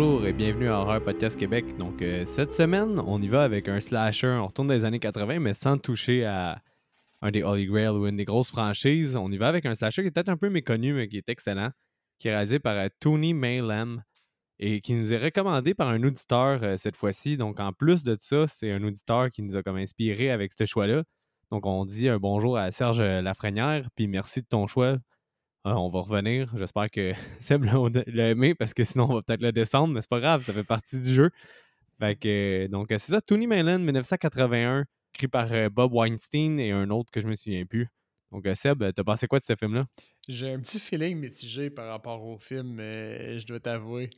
Bonjour et bienvenue à Horror Podcast Québec. Donc, euh, cette semaine, on y va avec un slasher. On retourne dans les années 80, mais sans toucher à un des Holy Grail ou une des grosses franchises. On y va avec un slasher qui est peut-être un peu méconnu, mais qui est excellent, qui est réalisé par euh, Tony Maylam et qui nous est recommandé par un auditeur euh, cette fois-ci. Donc, en plus de ça, c'est un auditeur qui nous a comme inspiré avec ce choix-là. Donc, on dit un bonjour à Serge Lafrenière, puis merci de ton choix. Euh, on va revenir. J'espère que Seb l'a aimé parce que sinon on va peut-être le descendre, mais c'est pas grave, ça fait partie du jeu. Fait que, donc, c'est ça, Tony Mayland, 1981, écrit par euh, Bob Weinstein et un autre que je me souviens plus. Donc, euh, Seb, t'as pensé quoi de ce film-là? J'ai un petit feeling mitigé par rapport au film, mais je dois t'avouer.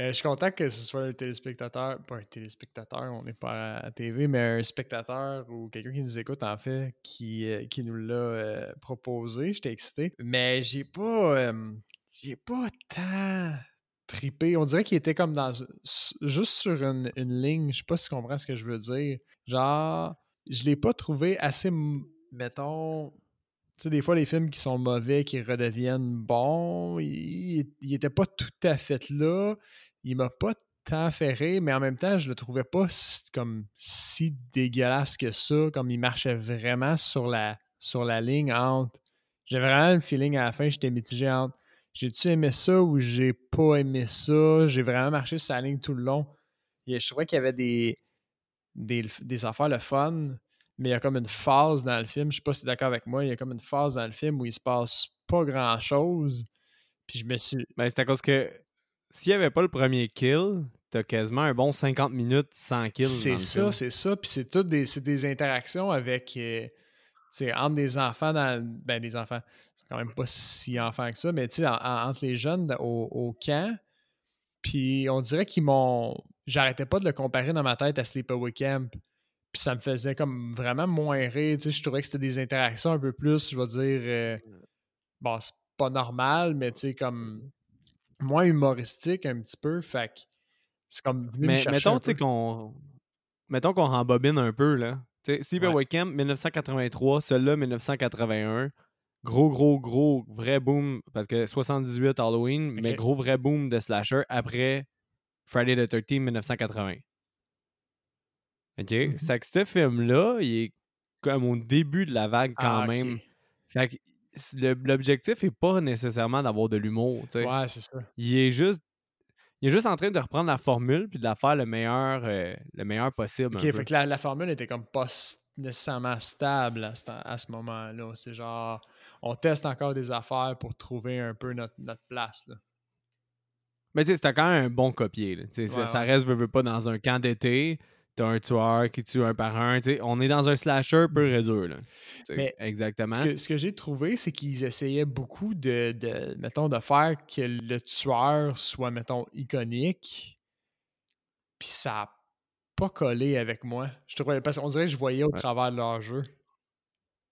Euh, je suis content que ce soit un téléspectateur, pas un téléspectateur, on n'est pas à la TV, mais un spectateur ou quelqu'un qui nous écoute en fait, qui, euh, qui nous l'a euh, proposé. J'étais excité. Mais j'ai pas. j'ai pas tant tripé. On dirait qu'il était comme dans. juste sur une, une ligne. Je sais pas si tu comprends ce que je veux dire. Genre, je l'ai pas trouvé assez. Mettons, tu sais, des fois, les films qui sont mauvais, qui redeviennent bons, il n'était pas tout à fait là. Il m'a pas tant ferré, mais en même temps, je le trouvais pas comme si dégueulasse que ça, comme il marchait vraiment sur la, sur la ligne entre. J'avais vraiment le feeling à la fin, j'étais mitigé entre j'ai-tu aimé ça ou j'ai pas aimé ça? J'ai vraiment marché sur la ligne tout le long. Et je trouvais qu'il y avait des, des, des affaires le fun mais il y a comme une phase dans le film, je sais pas si tu es d'accord avec moi, il y a comme une phase dans le film où il se passe pas grand chose. Puis je me suis. Ben, c'est à cause que s'il n'y avait pas le premier kill, t'as quasiment un bon 50 minutes sans kill. C'est ça, c'est ça. Puis c'est toutes des, des interactions avec. Euh, entre des enfants dans. Ben, des enfants. C'est quand même pas si enfants que ça, mais tu sais, entre les jeunes au, au camp. Puis on dirait qu'ils m'ont. J'arrêtais pas de le comparer dans ma tête à Sleepaway Camp. Puis ça me faisait comme vraiment moins rire. Tu sais, je trouvais que c'était des interactions un peu plus, je vais dire, euh, bon, c'est pas normal, mais tu sais, comme moins humoristique un petit peu. Fait que c'est comme Mais mettons, tu qu'on. Mettons qu'on rembobine un peu, là. Tu sais, Sleepaway Camp, 1983, celui-là, 1981. Gros, gros, gros, vrai boom, parce que 78 Halloween, mais gros, vrai boom de slasher après Friday the 13 1980. OK? Mmh c'est que ce film-là, il est comme au début de la vague quand ah, même. Fait que l'objectif est pas nécessairement d'avoir de l'humour, tu sais. Ouais, c'est ça. Il est juste il est juste en train de reprendre la formule puis de la faire le meilleur, euh, le meilleur possible. OK, fait que la, formule était comme pas nécessairement stable à ce, moment-là. C'est genre, on teste encore des affaires pour trouver un peu notre, place. Là. Mais tu sais, c'était quand même un bon copier. Là. ça, reste, veut, veut pas, dans un camp d'été t'as un tueur qui tue un par un. on est dans un slasher peu mm. Là. Mais exactement. Ce que, j'ai trouvé, c'est qu'ils essayaient beaucoup de, de, mettons, de faire que le tueur soit, mettons, iconique. Puis ça n'a pas collé avec moi. Je trouvais, parce qu'on dirait que je voyais au travers de leur jeu.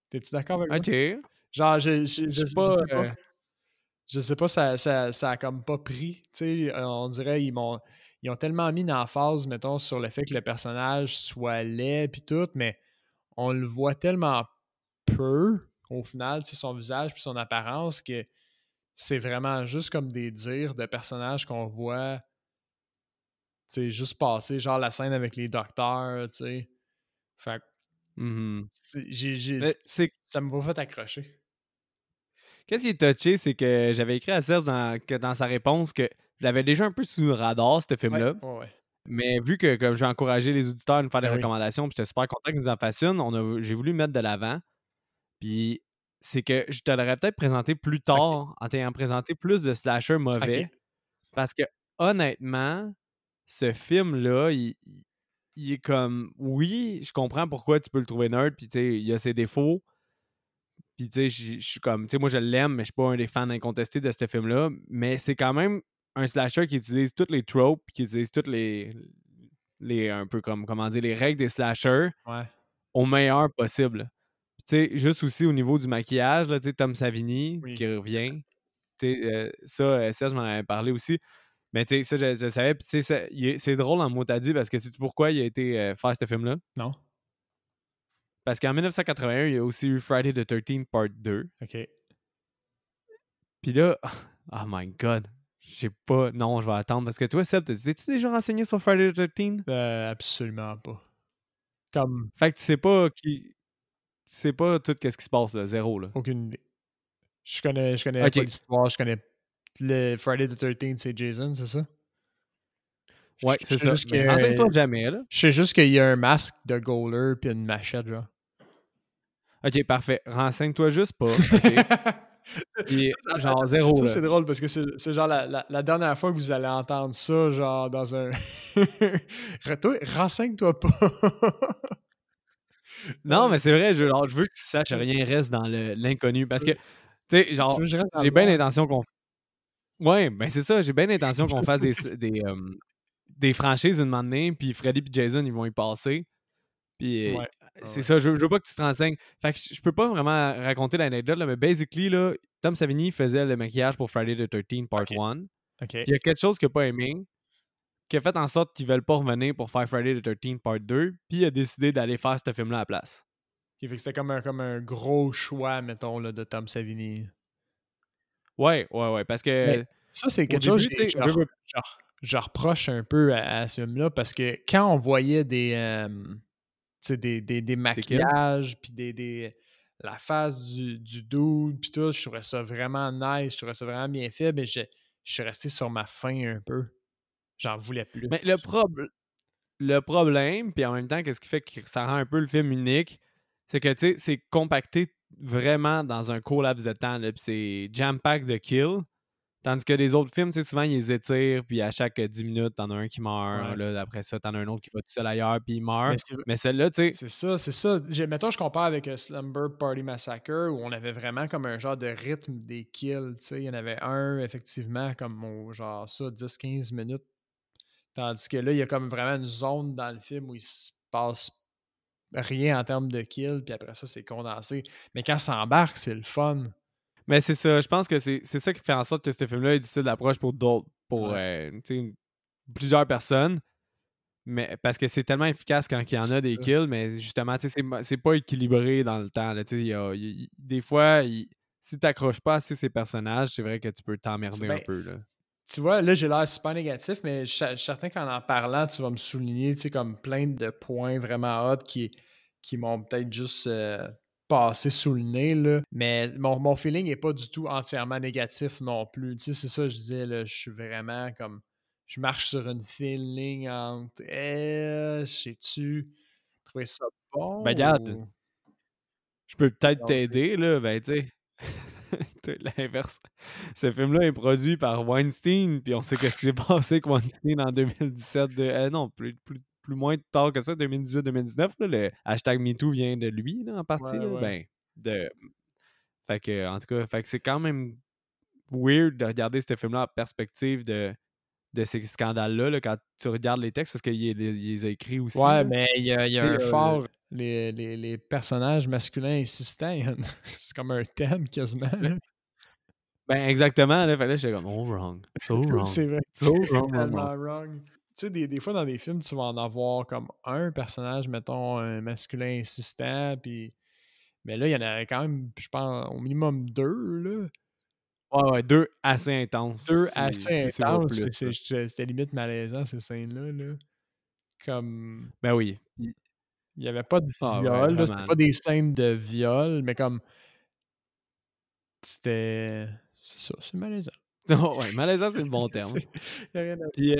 T'es-tu d'accord avec moi? OK. Genre, je, je, sais pas. Euh, je sais pas, ça, ça, ça a comme pas pris. Tu sais, on dirait ils m'ont ils ont tellement mis phase, mettons, sur le fait que le personnage soit laid puis tout, mais on le voit tellement peu au final, c'est son visage puis son apparence que c'est vraiment juste comme des dires de personnages qu'on voit tu sais, juste passer, genre la scène avec les docteurs, tu sais. Fait mmh ça m'a pas fait accrocher. Qu'est-ce qui est touché, c'est que j'avais écrit à Serge dans, que dans sa réponse que j'avais déjà un peu sous le radar, ce film-là. Mais vu que comme j'ai encouragé les auditeurs à nous faire des ben recommandations, puis j'étais super content qu'ils nous en fassent une, j'ai voulu mettre de l'avant. Puis c'est que je te l'aurais peut-être présenté plus tard en t'ayant présenté plus de slasher mauvais. Parce que honnêtement, ce film-là, il, il, est comme oui, je comprends pourquoi tu peux le trouver nerd, puis tu sais, il y a ses défauts. Puis tu sais, je suis comme, tu sais, moi je l'aime, mais je suis pas un des fans incontestés de ce film-là. Mais c'est quand même un slasher qui utilise toutes les tropes, qui utilise toutes les, les un peu comme, comment dire, les règles des slashers au meilleur possible. Tu sais, juste aussi au niveau du maquillage, tu sais, Tom Savini qui revient. Tu sais, euh, ça, euh, je m'en avais parlé aussi. Mais tu sais, ça, je, savais. Puis tu sais, c'est drôle en mot t'as dit parce que sais pourquoi il a été euh, faire ce film-là? Non. Parce qu'en 1981, il y a aussi eu Friday the 13th Part 2. OK. Puis là, oh my god, J'ai pas. Non, je vais attendre. Parce que toi, Seb, t'es-tu déjà renseigné sur Friday the 13 euh, Absolument pas. Comme. Fait que tu sais pas qui. Tu sais pas tout ce qui se passe, là, zéro, là. Aucune idée. Je connais, je connais pas l'histoire, je connais le Friday the 13th, c'est Jason, c'est ça? Ouais, c'est ça. Renseigne-toi jamais, là. Je sais juste qu'il y a un masque de goaler puis une machette, genre. Ok, parfait. Renseigne-toi juste pas. genre zéro. Ça, c'est drôle parce que c'est genre la, la, dernière fois que vous allez entendre ça, genre dans un. Renseigne-toi pas. non, mais c'est vrai, je, je veux que tu saches rien reste dans l'inconnu. Parce que, tu sais, genre, j'ai bien l'intention qu'on. Ouais, ben c'est ça, j'ai bien l'intention qu'on fasse des, des, des franchises une moment puis Freddy et Jason, ils vont y passer. Puis euh, c'est ça, je, veux pas que tu te renseignes. Fait que je peux pas vraiment raconter l'anecdote, mais basically, là, Tom Savini faisait le maquillage pour Friday the 13 Part 1. Il y a quelque chose qu'il n'a pas aimé, qui a fait en sorte qu'ils veulent pas revenir pour faire Friday the 13 Part 2, puis il a décidé d'aller faire ce film-là à la place. Fait que c'était comme un, comme un gros choix, mettons, là, de Tom Savini. Ouais, ouais, ouais, parce que... ça, c'est quelque chose que je, reproche un peu à, ce film-là, parce que quand on voyait des... Euh, des, des, des, maquillages, puis des, des, la face du, du dude, puis tout. Je trouvais ça vraiment nice, je trouvais ça vraiment bien fait, mais je, je suis resté sur ma faim un peu. J'en voulais plus. Mais le, le problème, puis en même temps, qu'est-ce qui fait que ça rend un peu le film unique, c'est que, tu sais, c'est compacté vraiment dans un court laps de temps, puis c'est jam-pack de kill. Tandis que les autres films, souvent, ils les étirent, puis à chaque 10 minutes, t'en as un qui meurt. Là, après ça, t'en as un autre qui va tout seul ailleurs, puis il meurt. Mais, celle-là, tu sais. C'est ça, c'est ça. Mettons, je compare avec euh, Slumber Party Massacre, où on avait vraiment comme un genre de rythme des kills, tu sais. Il y en avait un, effectivement, comme genre ça, 10-15 minutes. Tandis que là, il y a comme vraiment une zone dans le film où il se passe rien en termes de kills, puis après ça, c'est condensé. Mais quand ça embarque, c'est le fun. Mais c'est ça, je pense que c'est ça qui fait en sorte que ce film-là est difficile d'approche pour d'autres, pour euh, plusieurs personnes. Mais parce que c'est tellement efficace quand il y en a des kills, mais justement, c'est pas équilibré dans le temps. des fois, si tu t'accroches pas assez ces personnages, c'est vrai que tu peux t'emmerder un peu. Là. Tu vois, là, j'ai l'air super négatif, mais je suis certain qu'en en parlant, tu vas me souligner comme plein de points vraiment hot qui, qui m'ont peut-être juste euh, passer sous le nez, là. Mais mon, mon feeling n'est pas du tout entièrement négatif non plus. Tu sais, c'est ça, je disais, là, je suis vraiment comme. Je marche sur une feeling entre. Eh, sais-tu, trouver ça bon? Ben, regarde. Je peux peut-être t'aider, là. Ben, tu sais. L'inverse. Ce film-là est produit par Weinstein, puis on sait qu'est-ce qui s'est passé avec Weinstein en 2017. De, euh, non, plus, plus, plus moins tard que ça, 2018-2019. Le hashtag MeToo vient de lui, en partie. Ben, de... Fait que, en tout cas, fait que c'est quand même weird de regarder ce film-là en perspective de, de ces scandales-là quand tu regardes les textes parce qu'il les a écrits aussi. Ouais, mais il y a, y a un euh, fort. Les, les, les, personnages masculins insistants, c'est comme un thème quasiment. Ben, exactement, là, fallait j'étais comme oh wrong. So wrong. c'est vrai. So wrong. wrong tu sais, des, des, fois dans des films, tu vas en avoir comme un personnage, mettons, un masculin insistant, puis. Mais là, il y en a quand même, je pense, au minimum deux, là. Ouais, ouais, deux assez intenses. Deux assez intenses. C'était limite malaisant, ces scènes-là. Là. Comme. Ben oui. Il n'y avait pas de ah, viol, c'était pas des scènes de viol, mais comme. C'était. C'est ça, c'est malaisant. Non, ouais, malaisant, c'est le bon terme. Il n'y a rien à Puis,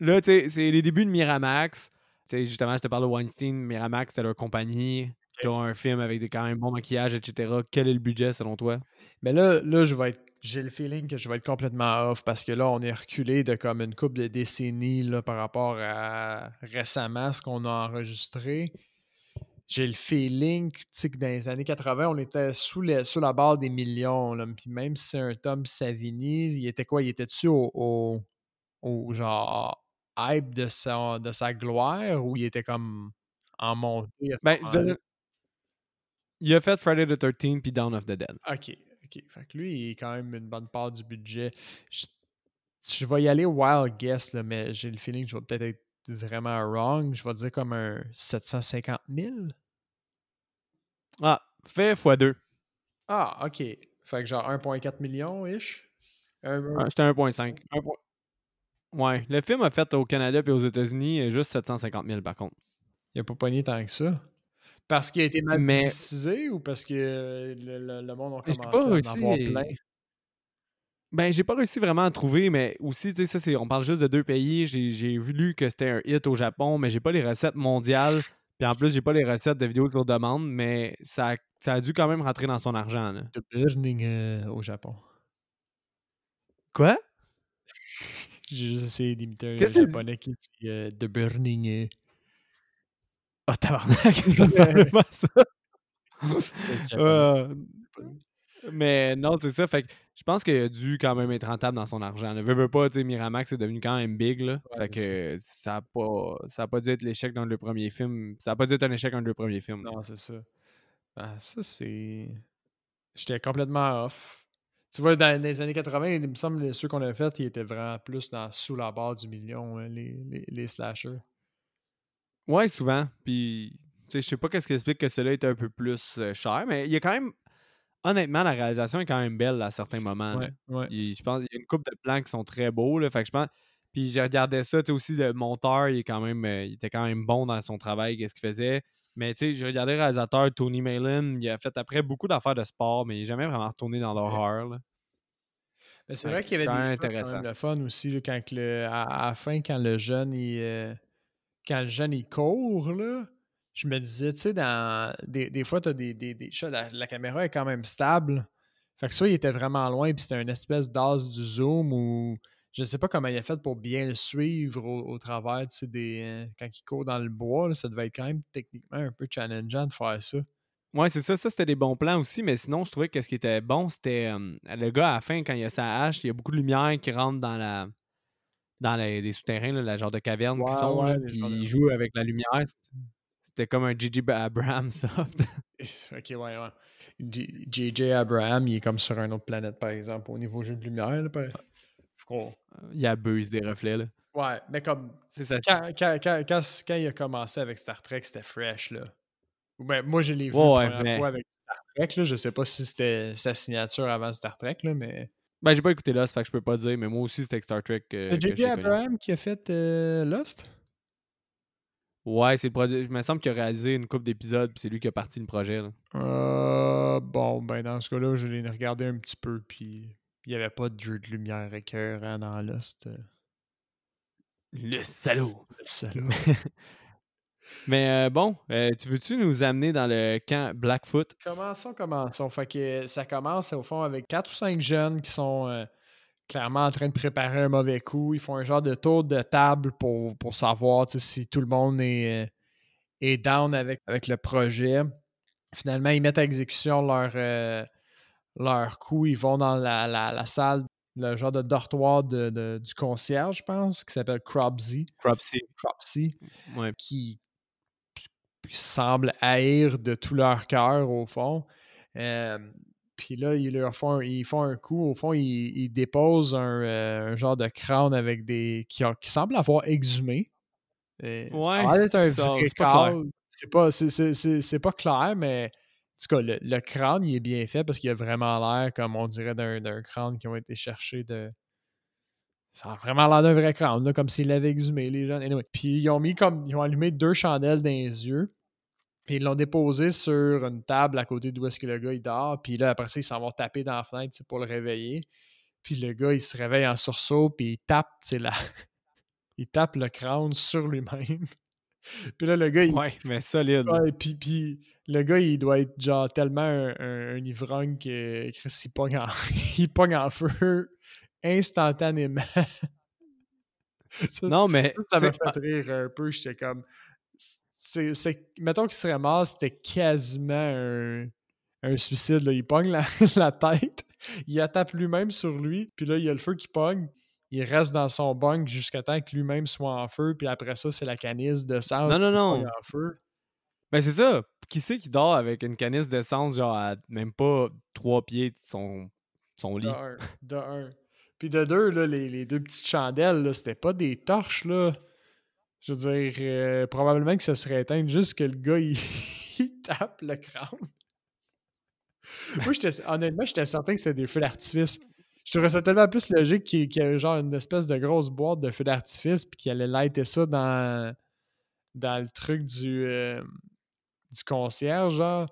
Là, tu sais, c'est les débuts de Miramax. sais, justement, je te parle de Weinstein. Miramax, c'était leur compagnie. qui ont un film avec des quand même bons maquillages, etc. Quel est le budget selon toi? Mais là, là je vais être. J'ai le feeling que je vais être complètement off parce que là, on est reculé de comme une couple de décennies là, par rapport à récemment ce qu'on a enregistré. J'ai le feeling que dans les années 80, on était sous, les, sous la barre des millions. Là. Puis même si c'est un Tom Savini, il était quoi? Il était dessus au, au, au genre hype de sa, de sa gloire ou il était comme en montée à ce ben, Il a fait Friday the 13 puis Dawn of the Dead. OK. OK. Fait que lui, il est quand même une bonne part du budget. Je, vais y aller wild guess, là, mais j'ai le feeling que je vais peut-être être vraiment wrong. Je vais dire comme un 750 000. Ah, fait x2. Ah, OK. Fait que genre 1,4 million-ish? C'était 1.5. Ouais. Le film a fait au Canada et aux États-Unis juste 750 000 par contre. Il a pas pogné tant que ça. Parce qu'il a été mal Mais... ou parce que le, monde a commencé à en avoir plein? Ben, j'ai pas réussi vraiment à trouver, mais aussi, tu sais, ça, c'est, on parle juste de deux pays. J'ai vu que c'était un hit au Japon, mais j'ai pas les recettes mondiales. Puis en plus, j'ai pas les recettes de vidéos sur demande, mais ça, ça a dû quand même rentrer dans son argent. Là. The Burning euh, au Japon. Quoi? J'ai juste essayé d'imiter un japonais qui dit euh, The Burning. Oh, tabarnak, ça ressemble pas à ça. Euh, mais non, c'est ça. Fait que je pense qu'il a dû quand même être rentable dans son argent. Ne veut, pas, tu sais, Miramax est devenu quand même big. Là. fait que ça n'a pas, ça pas dû être l'échec dans le premier film. Ça n'a pas dû être un échec dans le premier film. Non, c'est ça. Ben, ça, c'est. J'étais complètement off. Tu vois, dans les années 80, il me semble que ceux qu'on a fait, ils étaient vraiment plus dans, sous la barre du million, hein, les, les, les slashers. Ouais, souvent. Puis, tu sais, je sais pas qu'est-ce qui explique que celui-là est un peu plus euh, cher, mais il y a quand même. Honnêtement, la réalisation est quand même belle à certains moments. Ouais, ouais. je pense y a une couple de plans qui sont très beaux. Là, fait que je pense. Puis j'ai regardé ça, tu sais, aussi, le monteur, il, est quand même, euh, il était quand même bon dans son travail, qu'est-ce qu'il faisait. Mais tu sais, j'ai regardé le réalisateur Tony Malin, il a fait après beaucoup d'affaires de sport, mais il n'est jamais vraiment retourné dans l'horreur. C'est vrai qu'il y avait des intéressant. le fun aussi, quand le, à, la fin, quand le jeune, il, euh, quand le jeune il court, là, je me disais, tu sais, dans des, des fois, tu as des, des, des la, caméra est quand même stable. Fait que soit il était vraiment loin, puis c'était une espèce d'as du zoom ou je sais pas comment il a fait pour bien le suivre au, travers, tu sais, des, euh, quand il court dans le bois, ça devait être quand même techniquement un peu challengeant de faire ça. Ouais, c'est ça. Ça, c'était des bons plans aussi, mais sinon, je trouvais que ce qui était bon, c'était euh, le gars à la fin, quand il a sa hache, il y a beaucoup de lumière qui rentre dans la, dans les, souterrains, là, la genre de caverne qui sont, puis il joue avec la lumière. C'était comme un J.J. Abraham soft. ok, ouais, ouais. J.J. Abraham, il est comme sur une autre planète, par exemple, au niveau jeu de lumière. Là, euh, Il abuse des reflets. Là. Ouais, mais comme. C'est ça. Quand, quand, quand, quand, il a commencé avec Star Trek, c'était fresh, là. Ben, moi, je l'ai vu la première fois avec Star Trek, là. Je sais pas si c'était sa signature avant Star Trek, là, mais. Ben, j'ai pas écouté Lost, fait que je peux pas dire, mais moi aussi, c'était Star Trek. Euh, c'est J.J. Abraham qui a fait euh, Lost? Ouais, c'est le produit. Il me semble qu'il a réalisé une couple d'épisodes, puis c'est lui qui a parti le projet. Là. Euh, bon, ben dans ce cas-là, je l'ai regardé un petit peu, puis il n'y avait pas de jeu de lumière écœurant dans Lost. Le salaud! Le salaud. Mais euh, bon, euh, tu veux-tu nous amener dans le camp Blackfoot? Commençons, commençons. Fait que ça commence au fond avec quatre ou cinq jeunes qui sont euh, clairement en train de préparer un mauvais coup. Ils font un genre de tour de table pour, pour savoir si tout le monde est, est down avec, avec le projet. Finalement, ils mettent à exécution leur, leur coup. Ils vont dans la, la, salle le genre de dortoir de, du concierge, je pense, qui s'appelle Cropsy. Cropsy. Cropsy. Qui, semblent haïr de tout leur cœur, au fond. puis là, ils, leur font, ils font un coup, au fond, ils, déposent euh, un, genre de crâne avec des. qui, qui semble avoir exhumé. ouais. Ça un vrai C'est pas, c'est, pas clair, mais tout cas, le, crâne, il est bien fait parce qu'il a vraiment l'air, comme on dirait, d'un, crâne qui ont été cherchés de. Ça a vraiment l'air d'un vrai crâne, comme s'il l'avait exhumé, les gens. Puis ils ont mis comme. Ils ont allumé deux chandelles dans les yeux. Puis ils l'ont déposé sur une table à côté d'où est-ce que le gars il dort. Puis là, après ça, ils s'en vont taper dans la fenêtre pour le réveiller. Puis le gars, il se réveille en sursaut, puis il tape, tu là. il tape le crâne sur lui-même. Puis là, le gars, il. Ouais, mais solide. Ouais, puis, puis le gars, il doit être genre tellement un, un, ivrogne que Chris, il pogne en, il pogne en feu instantanément. non, mais. Ça m'a fait rire un peu. J'étais comme mettons qu'il serait mort, c'était quasiment un, suicide. Là. Il pogne la, tête, il attaque lui-même sur lui, puis là, il y a le feu qui pogne. Il reste dans son bunk jusqu'à temps que lui-même soit en feu, puis après ça, c'est la canisse d'essence non, non, non. en feu. Ben, c'est ça. Qui sait qui dort avec une canisse d'essence, genre à même pas trois pieds de son, son lit? De un. Puis de deux, là, les, les deux petites chandelles, là, c'était pas des torches, là. Je veux dire, euh, probablement que ça serait éteint juste que le gars, il, tape le crâne. Moi, honnêtement, j'étais certain que c'était des feux d'artifice. Je trouvais ça tellement plus logique qu'il y ait genre une espèce de grosse boîte de feu d'artifice puis qu'il allait lighter ça dans, dans le truc du, euh, du concierge, genre.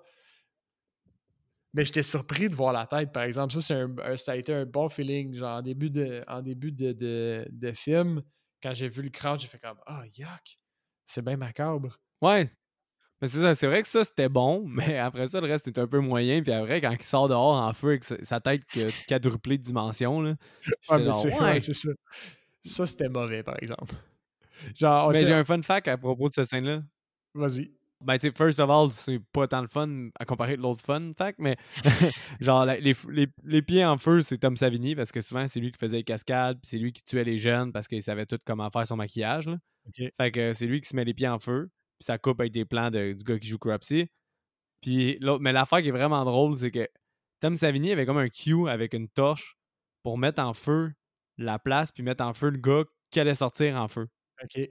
Mais j'étais surpris de voir la tête, par exemple. Ça, c'est un, ça a été un bon feeling. Genre, en début de, en début de, de, film, quand j'ai vu le crâne, j'ai fait comme Ah, oh, yuck! C'est bien macabre. Ouais. Mais c'est ça, c'est vrai que ça, c'était bon, mais après ça, le reste était un peu moyen. Puis après, quand il sort dehors en feu avec sa tête qui a quadruplé de dimension, là. ouais, c'est ça. Ça, c'était mauvais, par exemple. Genre, mais j'ai un fun fact à propos de cette scène-là. Vas-y. Ben, tu sais, first of all, c'est pas tant le fun à comparer de l'autre fun fact, mais genre, les, les, les, pieds en feu, c'est Tom Savini parce que souvent, c'est lui qui faisait les cascades, puis c'est lui qui tuait les jeunes parce qu'il savait tout comment faire son maquillage. Là. Fait que c'est lui qui se met les pieds en feu, ça coupe avec des plans de, du gars qui joue Cropsy. Puis l'autre, mais l'affaire qui est vraiment drôle, c'est que Tom Savini avait comme un cue avec une torche pour mettre en feu la place, puis mettre en feu le gars qui allait sortir en feu. OK.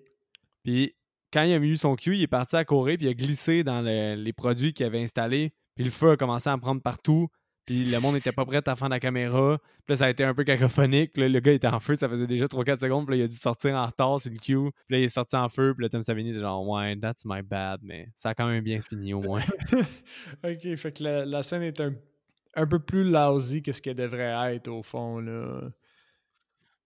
Puis quand il a eu son cue, il est parti à courir, puis il a glissé dans les produits qu'il avait installés. Puis le feu a commencé à en prendre partout. Puis le monde n'était pas prêt à faire la caméra. Puis là, ça a été un peu cacophonique. le gars était en feu, ça faisait déjà 3-4 secondes. Puis là, il a dû sortir en retard, c'est le cue. Puis là, il est sorti en feu. Puis là, Tom Savini était genre, ouais, that's my bad. Mais ça a quand même bien fini au moins. ok, fait que la, scène est un, un, peu plus lousy que ce qu'elle devrait être au fond. là.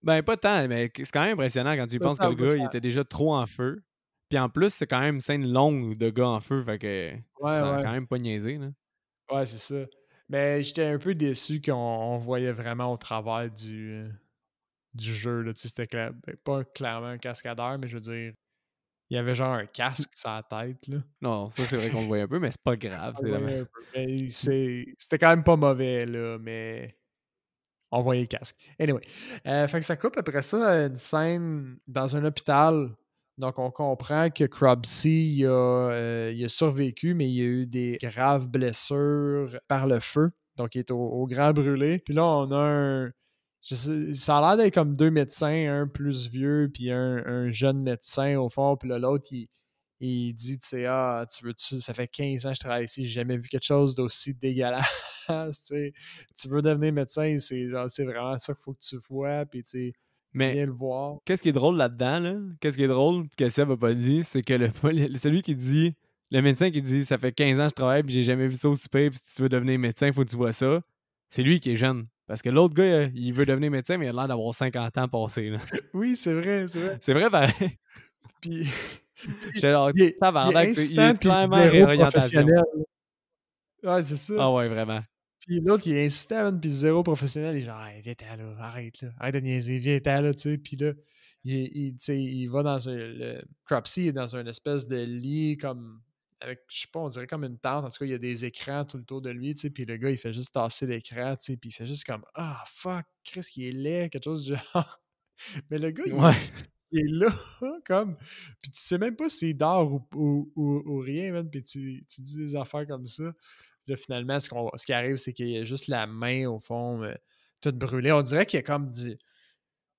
Ben, pas tant, mais c'est quand même impressionnant quand tu penses que le gars, il était déjà trop en feu. Puis en plus, c'est quand même une scène longue de gars en feu, fait que ça quand même pas niaisé. Là. Ouais, c'est ça. Mais j'étais un peu déçu qu'on voyait vraiment au travers du, du jeu. C'était ben, pas clairement un cascadeur, mais je veux dire, il y avait genre un casque sur la tête. Là. Non, ça c'est vrai qu'on le voyait un peu, mais c'est pas grave. C'était quand même pas mauvais, là, mais on voyait le casque. Anyway. Euh, fait que ça coupe après ça une scène dans un hôpital. Donc, on comprend que Crubsy il a, euh, il a, survécu, mais il a eu des graves blessures par le feu. Donc, il est au, grand brûlé. Puis là, on a un. ça a l'air d'être comme deux médecins, un plus vieux, puis un, jeune médecin au fond. Puis l'autre, il, dit, tu sais, ah, tu veux-tu, ça fait 15 ans que je travaille ici, j'ai jamais vu quelque chose d'aussi dégueulasse, tu veux devenir médecin, c'est c'est vraiment ça qu'il faut que tu vois, puis tu sais, mais. Qu'est-ce qui est drôle là-dedans, là? Qu'est-ce qui est drôle que Seb n'a pas dit, c'est que le, celui qui dit, le médecin qui dit, ça fait 15 ans que je travaille, puis j'ai jamais vu ça aussi pire, puis si tu veux devenir médecin, il faut que tu vois ça, c'est lui qui est jeune. Parce que l'autre gars, il veut devenir médecin, mais il a l'air d'avoir 50 ans passé. oui, c'est vrai, c'est vrai. C'est vrai, pareil. Puis J'étais il est, il est, clairement professionnel. Ouais, c'est ça. Ah ouais, vraiment. Puis l'autre, il est insistant, puis zéro professionnel. Il est genre, hey, viens là, arrête là, arrête de niaiser, viens là, tu sais. Puis là, il, il, il va dans un. Le, Cropsy est dans une espèce de lit comme. Avec, je sais pas, on dirait comme une tente. En tout cas, il y a des écrans tout le tour de lui, tu sais. Puis le gars, il fait juste tasser l'écran, tu sais. Puis il fait juste comme, ah, fuck, Chris, il est laid, quelque chose du genre. Mais le gars, il, ouais il est là, comme. Puis tu sais même pas s'il dort ou, ou, ou, rien, man. Puis tu, tu, dis des affaires comme ça. Là, finalement, ce, ce qui arrive, c'est qu'il y a juste la main, au fond, euh, toute brûlée. On dirait qu'il y a comme du.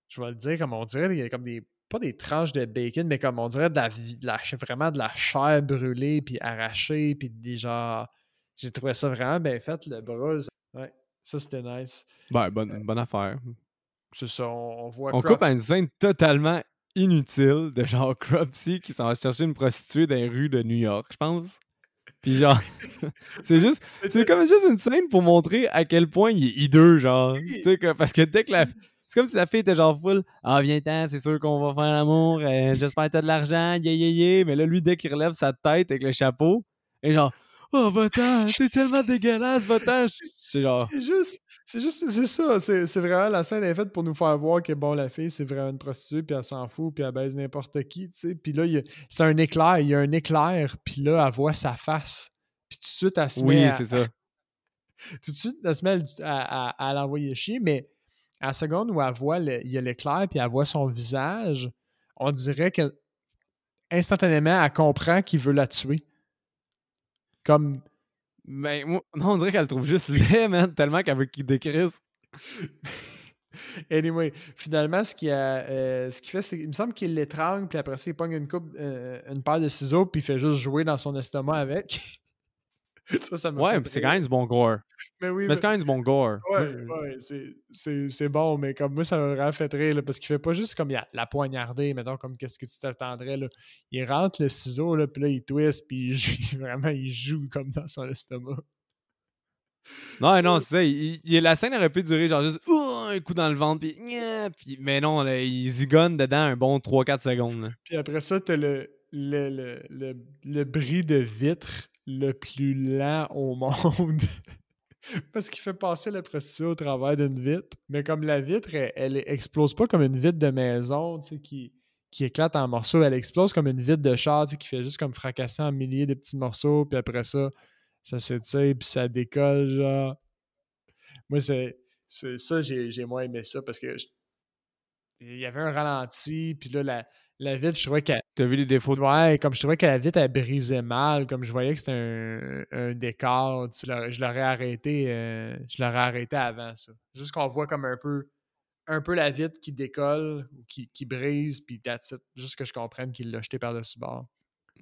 Je vais le dire, comme on dirait, il y a comme des. Pas des tranches de bacon, mais comme on dirait de la, de la vraiment de la chair brûlée, puis arrachée, puis des genre. J'ai trouvé ça vraiment bien fait, le bras. Ouais, ça c'était nice. Ben, bonne, bonne affaire. C'est ça, on, voit. On coupe à une scène totalement inutile de genre Cropsy qui s'en va chercher une prostituée dans les rues de New York, je pense. Puis genre, c'est juste, c'est comme juste une scène pour montrer à quel point il est hideux, genre. Tu sais, parce que dès que la. C'est comme si la fille était genre full. Ah, viens-t'en, c'est sûr qu'on va faire l'amour. Euh, j'espère que t'as de l'argent. Yeah, yeah, yeah. Mais là, lui, dès qu'il relève sa tête avec le chapeau, et genre, Oh, va-t'en, t'es tellement dégueulasse, va-t'en. C'est genre. C'est juste, c'est juste, c'est ça. C'est vraiment, la scène est faite pour nous faire voir que, bon, la fille, c'est vraiment une prostituée, puis elle s'en fout, puis elle baise n'importe qui, tu sais. Puis là, c'est un éclair, il y a un éclair, puis là, elle voit sa face. Puis tout de suite, elle se met. Oui, c'est ça. tout de suite, elle se met à, à, l'envoyer chier, mais à la seconde où elle voit, il y a l'éclair, puis elle voit son visage, on dirait que instantanément, elle comprend qu'il veut la tuer. Comme. Mais ben, moi, non, on dirait qu'elle trouve juste laid, man, tellement qu'elle veut qu'il décrisse. anyway, finalement, ce qu'il euh, ce fait, c'est qu'il me semble qu'il l'étrangle, puis après ça, il pogne une coupe, euh, une paire de ciseaux, puis il fait juste jouer dans son estomac avec. ça, ça me Ouais, c'est quand même du bon gore. Mais oui, mais, c'est quand même du bon gore. Ouais, ouais, c'est bon, mais comme moi, ça m'a vraiment fait rire, là, parce qu'il fait pas juste comme il la poignardée, mettons, comme qu'est-ce que tu t'attendrais, là. Il rentre le ciseau, là, puis là, il twist, puis vraiment, il joue comme dans son estomac. Non, non, c'est ça. Il, la scène aurait pu durer genre juste un coup dans le ventre, puis, mais non, il zigonne dedans un bon 3-4 secondes. Puis après ça, t'as le, le, le, le, le bris de vitre le plus lent au monde. Parce qu'il fait passer la prostituée au travers d'une vitre. Mais comme la vitre, elle, explose pas comme une vitre de maison, qui, qui éclate en morceaux. Elle explose comme une vitre de char, qui fait juste comme fracasser en milliers de petits morceaux. Puis après ça, ça s'étire, puis ça décolle, genre. Moi, c'est, ça, j'ai, moins aimé ça parce que il y avait un ralenti, puis là, la, la vitre, je trouvais qu'elle. T'as vu les défauts? Ouais, comme je trouvais que la vitre, elle brisait mal, comme je voyais que c'était un, un décor, je l'aurais arrêté, euh, je l'aurais arrêté avant ça. Juste qu'on voit comme un peu un peu la vitre qui décolle ou qui, qui brise, puis that's Juste que je comprenne qu'il l'a jeté par-dessus bord.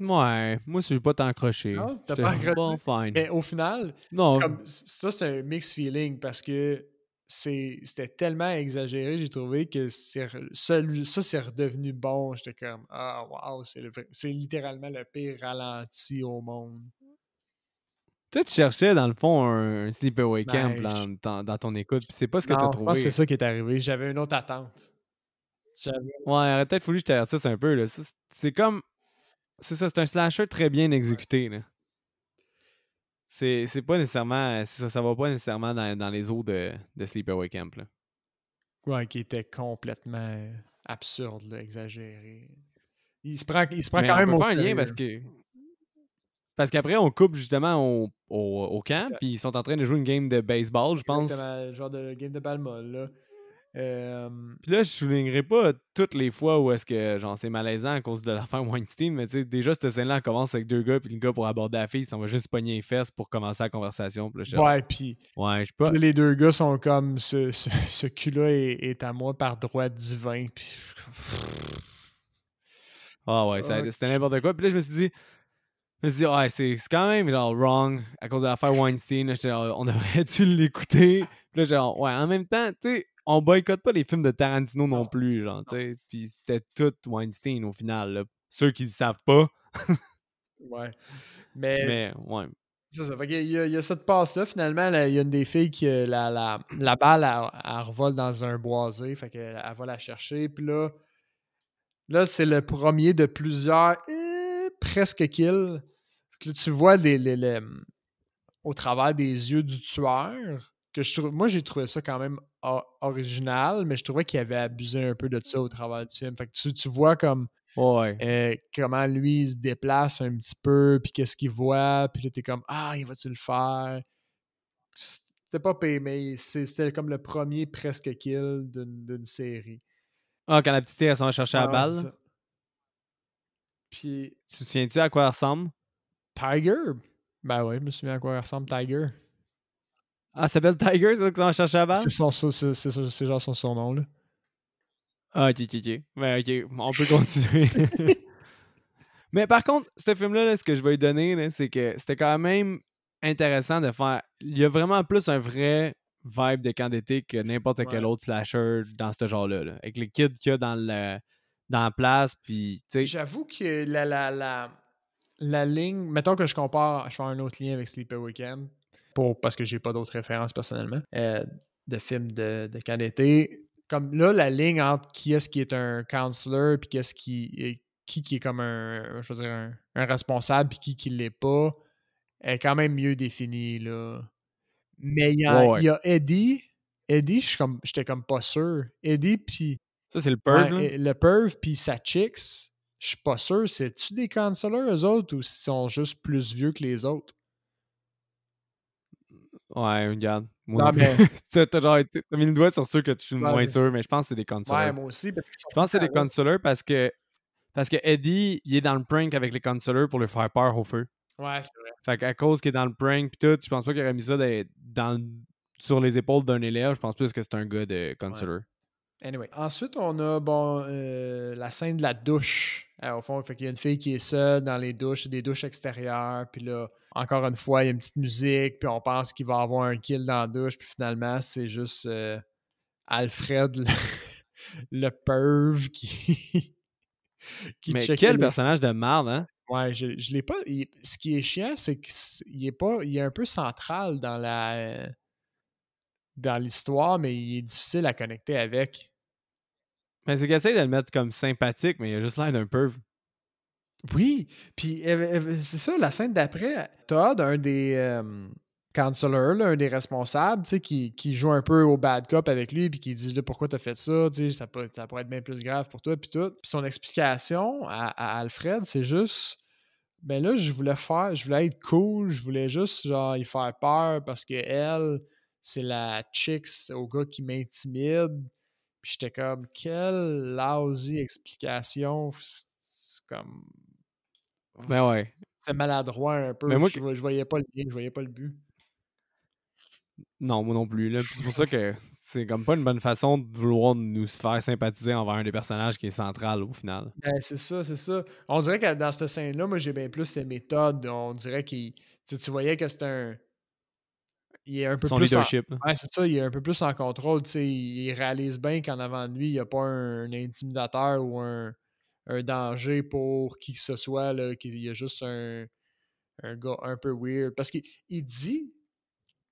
Ouais, moi, je suis pas tant accroché. Non, t'as pas. Bon, fine. Mais au final, non. ça, c'est un mixed feeling parce que c'était tellement exagéré, j'ai trouvé que ça, c'est redevenu bon. J'étais comme, ah, wow, c'est littéralement le pire ralenti au monde. Toi, tu cherchais, dans le fond, un sleepaway camp ben, dans, ton écoute, puis c'est pas ce que tu as trouvé. Je pense c'est ça qui est arrivé. J'avais une autre attente. Ouais, aurait peut-être fallu que je t'avertisse un peu. C'est comme. C'est ça, c'est un slasher très bien exécuté. Là. C'est, pas nécessairement. Ça, ça va pas nécessairement dans, les eaux de, de Sleepaway Camp. Là. Ouais, qui était complètement absurde, exagéré. Il se prend, il se prend quand même au faire un lien parce que. Parce qu'après, on coupe justement au, au, camp, puis ils sont en train de jouer une game de baseball, je pense. Genre de game de balle molle, là. Euh, Puis là, je soulignerai pas toutes les fois où est-ce que genre c'est malaisant à cause de l'affaire Weinstein, mais tu sais, déjà, cette scène-là commence avec deux gars, puis le gars pour aborder la fille, ça va juste pogner les fesses pour commencer la conversation. ouais, puis. Ouais, je pas. Les deux gars sont comme ce, ce, cul-là est, à moi par droit divin, puis. Ah ouais, c'était n'importe quoi. Puis là, je me suis dit. Je me suis dit, ouais, c'est quand même genre wrong à cause de l'affaire Weinstein. on devrait-tu l'écouter? Puis là, genre, ouais, en même temps, tu sais, on boycotte pas les films de Tarantino non, plus, genre, tu sais. Puis c'était tout Weinstein au final, là. Ceux qui ne savent pas. ouais. Mais. Mais, ouais. C'est ça. il, y a, cette passe-là, finalement, il y a une des filles qui, euh, la, la, la balle, elle, revole dans un boisé. Fait qu'elle elle va la chercher. Puis là, là c'est le premier de plusieurs eh, presque kills. Là, tu vois les, au travers des yeux du tueur. Que je trouve, moi, j'ai trouvé ça quand même original, mais je trouvais qu'il avait abusé un peu de ça au travers du film. Fait que tu, vois comme euh, comment lui il se déplace un petit peu, puis qu'est-ce qu'il voit, puis là t'es comme Ah, il va-tu le faire? C'était pas payé, mais c'était comme le premier presque kill d'une série. Ah, quand la petite elle s'en va chercher la balle? Puis. Tu te souviens-tu à quoi elle ressemble? Tiger? Ben oui, je me souviens à quoi elle ressemble Tiger. Ah, ça s'appelle Tiger, c'est ça que cherche à C'est son, c'est genre son surnom, là. Ah, ok, ok, ok. Ben, ok, on peut continuer. Mais par contre, ce film-là, ce que je vais lui donner, c'est que c'était quand même intéressant de faire. Il y a vraiment plus un vrai vibe de camp d'été que n'importe quel autre slasher dans ce genre-là. Avec les kids qu'il y a dans, le, dans la place. Puis, J'avoue que la, la, la, la ligne. Mettons que je compare. Je fais un autre lien avec Sleeper Weekend parce que j'ai pas d'autres références personnellement, euh, de films de, de camp d'été. Comme là, la ligne entre qui est-ce qui est un counselor puis qui est-ce qui est, qui, qui est comme un, je veux dire, un, responsable puis qui qui l'est pas, est quand même mieux définie. Là. Mais il y, a Eddie. Eddie, j'étais comme, comme pas sûr. Eddie, puis. Ça, c'est le perv, Le perv, puis sa chicks, je suis pas sûr. C'est-tu des counselors, eux autres, ou s'ils sont juste plus vieux que les autres? Ouais, regarde. Moi, mais... t'as genre mis le doigt sur ceux que tu suis moins sûr, mais je pense que c'est des consoleurs. Ouais, moi aussi. Parce je pense que c'est des consoleurs parce que, parce que Eddie, il est dans le prank avec les consoleurs pour lui faire peur au feu. Ouais, c'est vrai. Fait qu'à cause qu'il est dans le prank pis tout, je pense pas qu'il aurait mis ça dans, sur les épaules d'un élève. Je pense plus que c'est un gars de consoleur. Anyway. Ensuite, on a bon, euh, la scène de la douche. Euh, au fond, il y a une fille qui est seule dans les douches, des douches extérieures. Puis là, encore une fois, il y a une petite musique. Puis on pense qu'il va avoir un kill dans la douche. Puis finalement, c'est juste euh, Alfred, le, le perv, qui. Mais quel personnage de merde, hein? Ouais, je, je l'ai pas. ce qui est chiant, c'est qu'il est pas. Il est un peu central dans la dans l'histoire, mais il est difficile à connecter avec. Mais c'est qu'il essaie de le mettre comme sympathique, mais il a juste l'air d'un peu... Oui, puis c'est ça, la scène d'après, Todd, un des euh, counselors, un des responsables, tu sais, qui, qui, joue un peu au bad cop avec lui, puis qui dit là, pourquoi t'as fait ça, tu sais, ça, pourrait, ça pourrait être bien plus grave pour toi, puis tout. Puis son explication à, Alfred, c'est juste, ben là, je voulais faire, je voulais être cool, je voulais juste, genre, y faire peur parce que elle, c'est la chicks au gars qui m'intimide. Puis j'étais comme, quelle lousy explication. C'est comme. Ben ouais. C'est maladroit un peu. Mais moi, je, voyais pas le lien, je voyais pas le but. Non, moi non plus. C'est pour ça que c'est comme pas une bonne façon de vouloir nous faire sympathiser envers un des personnages qui est central au final. Ben, c'est ça, c'est ça. On dirait que dans cette scène-là, moi j'ai bien plus ses méthodes. On dirait qu'il. Tu voyais que c'était un il est un peu plus leadership. En... c'est ça, il est un peu plus en contrôle. Il, réalise bien qu'en avant de lui, il n'y a pas un, intimidateur ou un, danger pour qui que ce soit, qu'il y a juste un, gars un peu weird. Parce qu'il dit,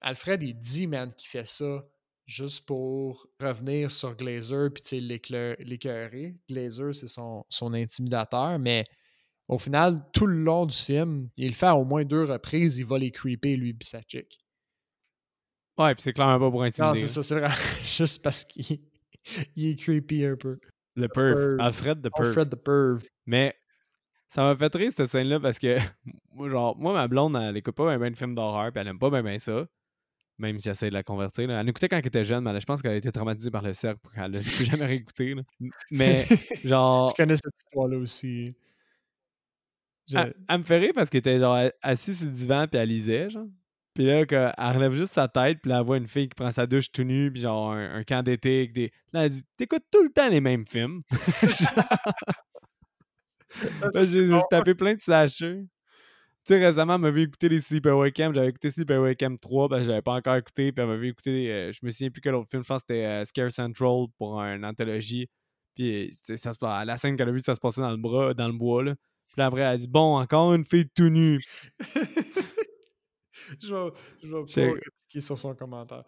Alfred, il dit, man, qu'il fait ça juste pour revenir sur Glazer puis l'écœurer. Glazer, c'est son, son intimidateur, mais au final, tout le long du film, il le fait à au moins deux reprises, il va les creeper, lui, puis sa chick. Ouais, puis c'est clairement pas pour intimider. Non, c'est ça, c'est vrai. Juste parce qu'il est creepy un peu. Le perv. Alfred the perv. Alfred the perv. Mais ça m'a fait rire cette scène-là parce que, genre, moi, ma blonde, elle écoute pas bien de films d'horreur, puis elle aime pas bien ça. Même si j'essaie de la convertir. Elle écoutait quand elle était jeune, mais je pense qu'elle a été traumatisée par le cercle, elle l'a plus jamais réécouté. Mais, genre. Je connais cette histoire-là aussi. Elle, me fait rire parce qu'elle était genre assise sur le divan puis elle lisait, genre. Puis là, elle relève juste sa tête, puis là, elle voit une fille qui prend sa douche tout nue, puis genre un, camp d'été avec des. Là, elle dit T'écoutes tout le temps les mêmes films. J'ai tapé plein de slashers. Tu sais, récemment, elle m'avait écouté les Sleepaway Camp. J'avais écouté Sleepaway Camp 3 parce que j'avais pas encore écouté. Puis elle m'avait écouté, euh, je me souviens plus quel autre film. Je pense que c'était euh, Scare Central pour une anthologie. Puis ça se, la scène qu'elle a vue, ça se passait dans le, bras, dans le bois. Là. Puis après, elle a dit Bon, encore une fille tout nue. je vais, je vais pas répliquer sur son commentaire.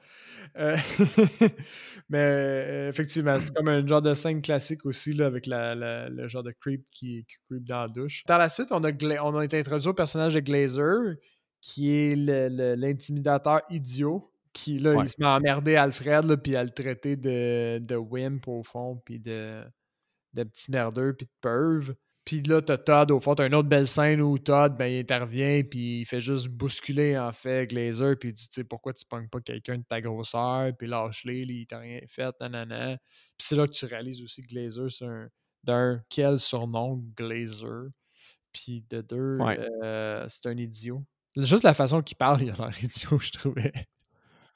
Euh, mais euh, effectivement, c'est comme un genre de scène classique aussi, là, avec la, le genre de creep qui, qui, creep dans la douche. Par la suite, on a, on a été introduit au personnage de Glazer, qui est l'intimidateur idiot, qui là, il se met à emmerder Alfred, là, puis à le traiter de, de wimp au fond, puis de, de petit merdeux, puis de perv. Puis là, t'as Todd, au fond, t'as une autre belle scène où Todd, ben, il intervient, puis il fait juste bousculer, en fait, Glazer, puis il dit, tu sais, pourquoi tu pognes pas quelqu'un de ta grosseur, puis lâche-les, il t'a rien fait, nanana. Puis c'est là que tu réalises aussi que Glazer, c'est un, d'un, quel surnom, Glazer, puis de deux, euh, c'est un idiot. Juste la façon qu'il parle, il a l'air idiot, je trouvais.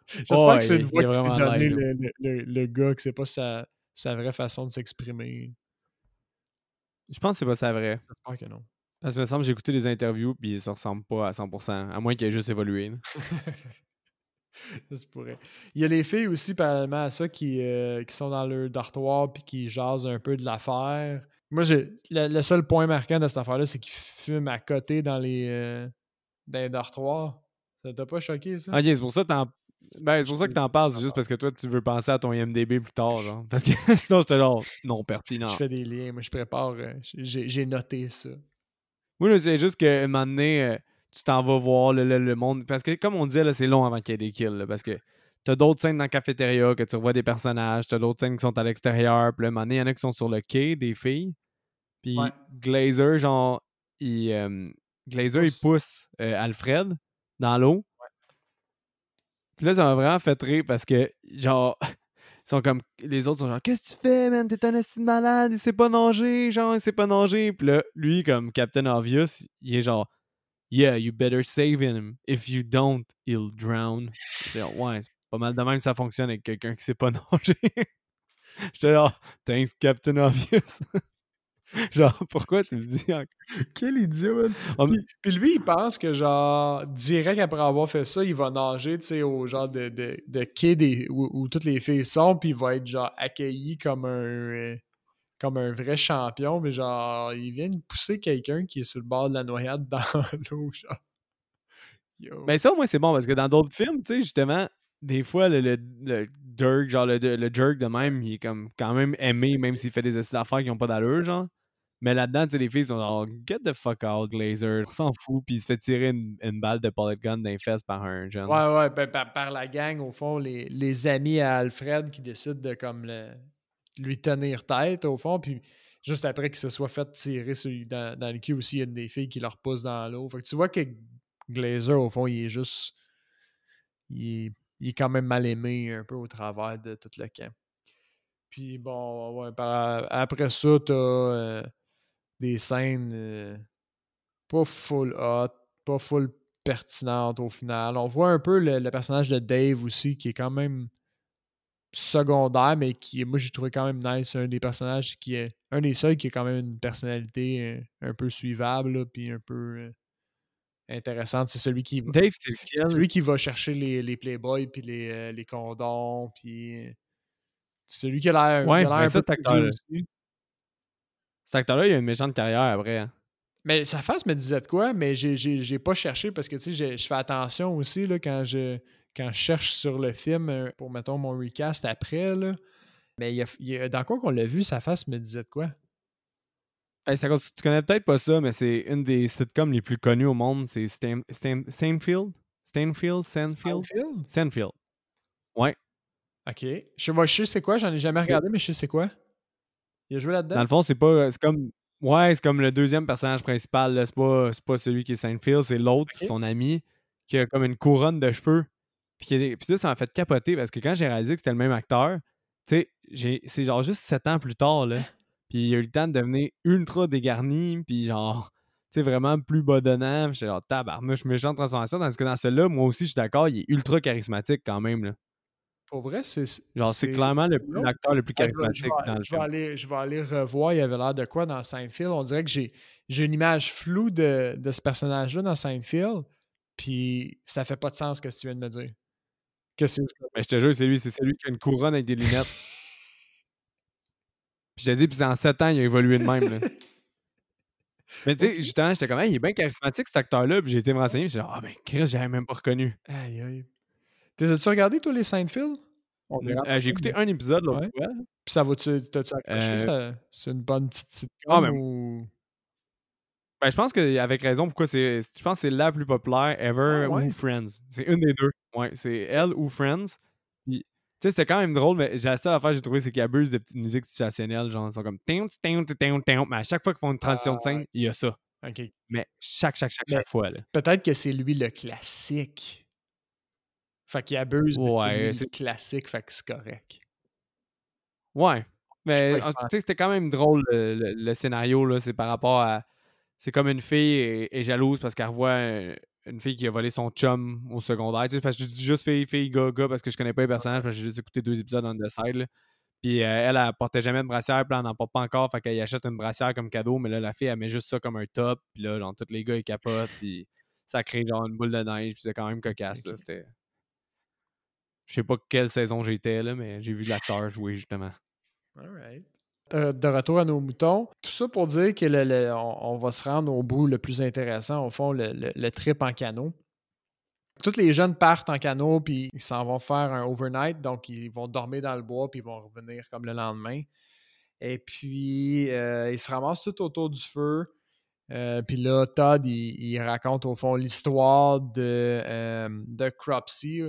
J'espère que c'est une voix qui s'est donné le, le, le, gars, que c'est pas sa, sa vraie façon de s'exprimer. Je pense que c'est pas ça vrai. J'espère que non. Parce que me semble j'ai écouté des interviews puis ça ressemble pas à 100%, à moins qu'il ait juste évolué. ça se pourrait. Il y a les filles aussi, parallèlement à ça, qui, euh, qui sont dans leur dortoir puis qui jasent un peu de l'affaire. Moi, j'ai le, seul point marquant de cette affaire-là, c'est qu'ils fument à côté dans les, euh, dans les dortoirs. Ça t'a pas choqué, ça? Ok, c'est pour ça que t'en ben, c'est pour ça que t'en parles, c'est juste parce que toi, tu veux penser à ton IMDB plus tard, genre. Parce que sinon, je te genre, non pertinent. Je fais des liens, moi, je prépare, euh, j'ai noté ça. Oui, c'est juste qu'à un moment donné, euh, tu t'en vas voir le, monde. Parce que, comme on disait, c'est long avant qu'il y ait des kills, parce que t'as d'autres scènes dans la cafétéria que tu revois des personnages, t'as d'autres scènes qui sont à l'extérieur, puis là, à un moment donné, il y en a qui sont sur le quai, des filles. Puis Glazer, genre, il, euh, Glazer, il pousse Alfred dans l'eau. Puis là, ça m'a vraiment fait rire parce que, genre, ils sont comme. Les autres sont genre, qu'est-ce que tu fais, man? T'es un estime malade, il sait pas nager, genre, il sait pas nager. Puis là, lui, comme Captain Obvious, il est genre, yeah, you better save him. If you don't, he'll drown. Genre, ouais, c'est pas mal de même ça fonctionne avec quelqu'un qui sait pas nager. J'étais là, thanks, Captain Obvious. genre, pourquoi tu le dis Quel idiot, Puis, lui, il pense que, genre, direct après avoir fait ça, il va nager, tu sais, au genre de, de, de kid où, toutes les filles sont, puis il va être, genre, accueilli comme un. comme un vrai champion, mais genre, il vient de pousser quelqu'un qui est sur le bord de la noyade dans l'eau, genre. Mais ça, moi, c'est bon parce que dans d'autres films, tu sais, justement, des fois, le, le, le Dirk, genre le, le, jerk de même, il est comme quand même aimé, même s'il fait des affaires qui n'ont pas d'allure, genre. Mais là-dedans, les filles sont genre, get the fuck out, Glazer. On s'en fout, puis il se fait tirer une, une balle de bullet gun dans les fesses par un jeune. Ouais, ouais, ben, par, la gang, au fond, les, les, amis à Alfred qui décident de comme lui tenir tête, au fond, puis juste après qu'il se soit fait tirer dans, dans, le cul aussi, il y a des filles qui le repoussent dans l'eau. Fait que tu vois que Glazer, au fond, il est juste. Il est, il est quand même mal aimé un peu au travers de tout le camp. Puis bon, ouais, après ça, t'as euh, des scènes euh, pas full hot, pas full pertinentes au final. On voit un peu le, personnage de Dave aussi, qui est quand même secondaire, mais qui, moi, j'ai trouvé quand même nice. Un des personnages qui est un des seuls qui a quand même une personnalité euh, un, peu suivable, puis un peu intéressante. C'est celui qui. Dave, c'est celui qui va chercher les, les Playboys puis les, euh, les condoms. Puis. C'est celui qui a l'air. Ouais, un ça, acteur-là. Cet acteur-là, il a une méchante carrière après. Hein. Mais sa face me disait de quoi, mais j'ai pas cherché parce que tu sais, je fais attention aussi là, quand je quand je cherche sur le film euh, pour mettons mon recast après. Là. Mais il dans quoi qu'on l'a vu, sa face me disait de quoi? tu connais peut-être pas ça, mais c'est une des sitcoms les plus connues au monde. C'est Stan, Stan, Stanfield? Stanfield? Stanfield? Stanfield. Ouais. Ok. Je, moi, je sais c'est quoi, j'en ai jamais regardé, mais je sais c'est quoi. Il a joué là-dedans? Dans le fond, c'est pas. C'est comme. Ouais, c'est comme le deuxième personnage principal. C'est pas, pas celui qui est Stanfield, c'est l'autre, son ami, qui a comme une couronne de cheveux. Puis, puis ça, ça m'a fait capoter parce que quand j'ai réalisé que c'était le même acteur, tu sais, c'est genre juste sept ans plus tard, là. Puis il a eu le temps de devenir ultra dégarni, puis genre, tu sais, vraiment plus bodonnant. J'étais genre, tabarnouche, méchante transformation. Tandis que dans celui-là, moi aussi, je suis d'accord, il est ultra charismatique quand même. Là. Pour vrai, c'est. Genre, c'est clairement l'acteur le plus charismatique dans le je Vais aller, je vais aller revoir, il avait l'air de quoi dans Seinfeld. On dirait que j'ai, une image floue de, de ce personnage-là dans Seinfeld, puis ça fait pas de sens ce que tu viens de me dire. Que Mais je te jure, c'est lui, c'est celui qui a une couronne avec des lunettes. Puis j'ai dit, puis en 7 ans, il a évolué de même. Là. Mais tu sais, justement, j'étais comme, il est bien charismatique cet acteur-là. Puis j'ai été me renseigner. J'ai dit, ah, ben Chris, j'avais même pas reconnu. Aïe, aïe. T'as-tu regardé, toi, les Seinfeld? Euh, j'ai écouté un épisode l'autre fois. Puis ça va-tu, t'as-tu accroché? Euh... C'est une bonne petite sitcom ah, ben... ou... Ben, je pense qu'avec raison, pourquoi c'est. Je pense que c'est la plus populaire ever ah, ou Friends. C'est une des deux. Ouais, c'est elle ou Friends sais, c'était quand même drôle, mais la seule affaire que j'ai trouvé, c'est qu'ils abusent de petites musiques situationnelles. Genre, ils sont comme. Mais à chaque fois qu'ils font une transition de ah, scène, il y a ça. Mais chaque, chaque, chaque, chaque fois. Peut-être que c'est lui le classique. Fait qu'il abuse ouais, c'est classique, fait que c'est correct. Ouais. Mais tu sais, c'était quand même drôle le, scénario, là. C'est par rapport à. C'est comme une fille est, jalouse parce qu'elle revoit une fille qui a volé son chum au secondaire. Tu sais, je dis juste fille, fille, gars, gars, parce que je connais pas les personnages, parce que j'ai juste écouté deux épisodes on the side. Puis euh, elle, elle, portait jamais de brassière, puis elle n'en porte pas encore, fait qu'elle achète une brassière comme cadeau, mais là, la fille, elle met juste ça comme un top, puis là, genre, tous les gars, ils capotent, puis ça crée genre une boule de neige, puis c'est quand même cocasse, là. C'était. Je sais pas quelle saison j'étais, là, mais j'ai vu l'acteur jouer, justement. Alright. Euh, de retour à nos moutons. Tout ça pour dire que le, on, va se rendre au bout le plus intéressant, au fond, le, trip en canot. Tous les jeunes partent en canot, puis ils s'en vont faire un overnight, donc ils vont dormir dans le bois, puis ils vont revenir comme le lendemain. Et puis, euh, ils se ramassent tout autour du feu. Euh, puis là, Todd, il, raconte au fond l'histoire de, de Cropsy,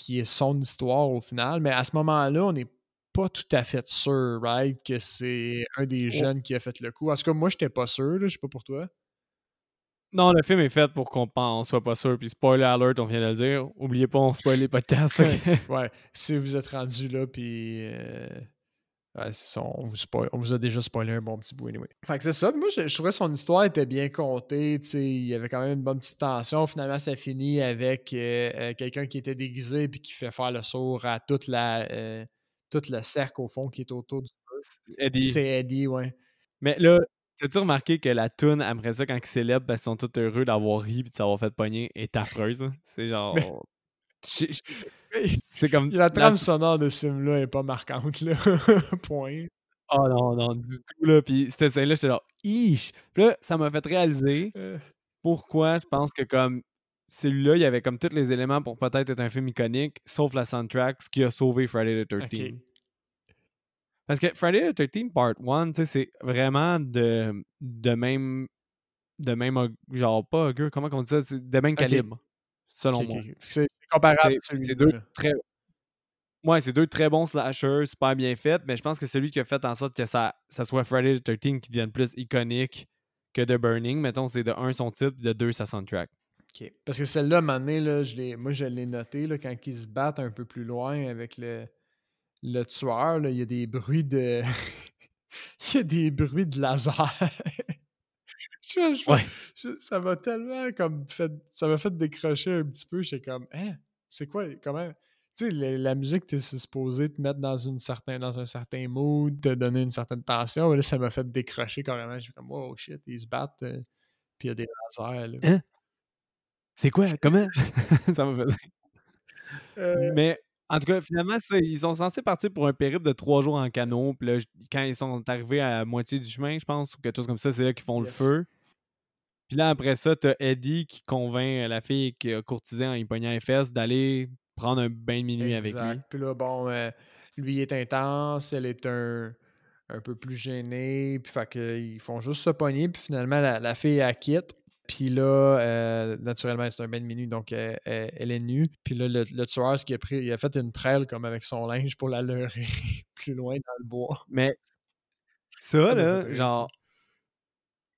qui est son histoire au final. Mais à ce moment-là, on est pas tout à fait sûr, right, que c'est un des oh. jeunes qui a fait le coup. En tout cas, moi, j'étais pas sûr, je sais pas pour toi. Non, le film est fait pour qu'on soit pas sûr. Puis spoiler alert, on vient de le dire. Oubliez pas, on spoil les podcasts. ouais, si vous êtes rendu là, puis... Euh, ouais, ça, on, vous on vous a déjà spoilé un bon petit bout, anyway. Fait que c'est ça. Moi, je, trouvais son histoire était bien contée. Il y avait quand même une bonne petite tension. Finalement, ça finit avec euh, euh, quelqu'un qui était déguisé puis qui fait faire le sourd à toute la tout le cercle au fond qui est autour du Eddie. C'est Eddie, ouais. Mais là, T'as-tu remarqué que la toune, après ça, quand ils célèbrent, ben, ils sont tous heureux d'avoir ri et de s'avoir fait pogner, est affreuse. Hein? C'est genre. C'est comme. La trame sonore de ce film-là est pas marquante, là. Point. Oh non, non, du tout, là. Puis cette scène-là, j'étais genre, Puis là, ça m'a fait réaliser pourquoi je pense que, comme, celui-là, il y avait comme tous les éléments pour peut-être être un film iconique, sauf la soundtrack, ce qui a sauvé Friday the 13 parce que Friday the 13 Part 1, c'est vraiment de, de même. De même. Genre, pas comment on dit ça de même calibre, selon moi. C'est comparable. C'est deux très. Ouais, c'est deux très bons slashers, super bien faits, mais je pense que celui qui a fait en sorte que ça, ça soit Friday the 13 qui devienne plus iconique que The Burning, mettons, c'est de un son titre, de deux sa soundtrack. OK. Parce que celle-là, à là, je moi, je l'ai noté là, quand ils se battent un peu plus loin avec le, le tueur, il y a des bruits de. il y a des bruits de laser. Ça m'a tellement comme fait. Ça m'a fait décrocher un petit peu. J'étais comme, hein, c'est quoi, comment? Tu sais, la, musique, tu es supposé te mettre dans, une certain, dans un certain mood, te donner une certaine tension. Mais là, ça m'a fait décrocher carrément. J'ai comme, oh shit, ils se battent. Euh, puis il y a des lasers. Là. Hein? C'est quoi? Comment? ça m'a fait. Euh, mais en tout cas, finalement, ils sont censés partir pour un périple de trois jours en canot. Puis là, quand ils sont arrivés à moitié du chemin, je pense, ou quelque chose comme ça, c'est là qu'ils font le feu. Puis là, après ça, t'as Eddie qui convainc la fille qui a courtisé en pognant les fesses d'aller prendre un bain de minuit avec lui. Puis là, bon, euh, lui est intense, elle est un, un peu plus gênée. Puis fait qu'ils font juste se pogner. Puis finalement, la, la fille, elle quitte. Puis là, euh, naturellement, c'est un bain de minuit, donc elle, est nue. Puis là, le, tueur, ce qu'il a pris, il a fait une traîne comme avec son linge pour la leurrer plus loin dans le bois. Mais ça, là, genre,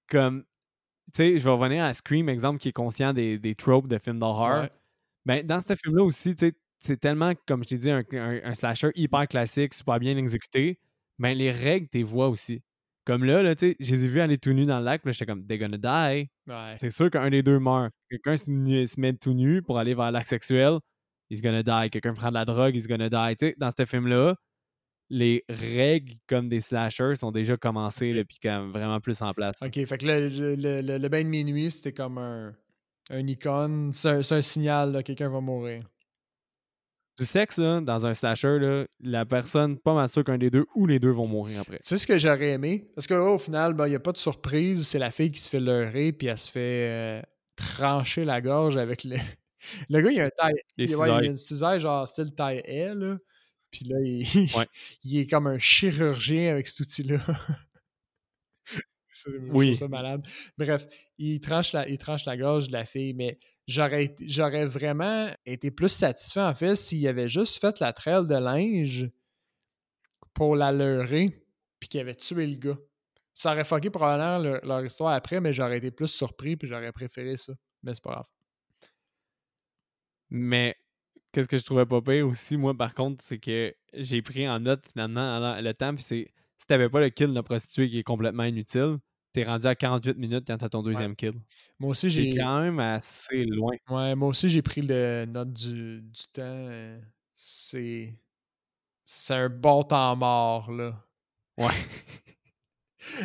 comme, sais, je vais revenir à Scream, exemple, qui est conscient des, des tropes de films d'horreur. Ben, dans ce film-là aussi, tu sais, c'est tellement, comme je t'ai dit, un, slasher hyper classique, super bien exécuté. Ben, les règles, tu vois aussi. Comme là, là tu sais, je les ai vus aller tout nus dans le lac, puis j'étais comme, they're gonna die. C'est sûr qu'un des deux meurt. Quelqu'un se, met tout nu pour aller vers l'acte sexuel, he's gonna die. Quelqu'un prend de la drogue, he's gonna die. Tu sais, dans ce film-là, les règles comme des slashers sont déjà commencées, okay. puis quand vraiment plus en place. Ok, fait que le, le, le, bain de minuit, c'était comme un, un icône, c'est un, signal, quelqu'un va mourir du sexe, dans un slasher, la personne, pas mal sûr qu'un des deux ou les deux vont mourir après. Tu sais ce que j'aurais aimé? Parce que au final, il ben, n'y a pas de surprise. C'est la fille qui se fait leurrer, puis elle se fait euh, trancher la gorge avec le. Le gars, il a un taille. Il, il, a une cisaille, genre style taille L. Puis là, il... il est comme un chirurgien avec cet outil-là. oui. ça malade. Bref, il tranche, la, il tranche la gorge de la fille, mais j'aurais, j'aurais vraiment été plus satisfait, en fait, s'il avait juste fait la traîne de linge pour la leurrer, puis qu'il avait tué le gars. Ça aurait fucké probablement leur, histoire après, mais j'aurais été plus surpris, puis j'aurais préféré ça. Mais c'est pas grave. Mais qu'est-ce que je trouvais pas pire aussi, moi, par contre, c'est que j'ai pris en note finalement le temps, puis c'est si t'avais pas le kill de la prostituée qui est complètement inutile, t'es rendu à 48 minutes quand t'as ton deuxième kill. Moi aussi, j'ai. quand même assez loin. Ouais, moi aussi, j'ai pris le note du, temps. Euh, c'est. C'est un bon temps mort, là. Ouais.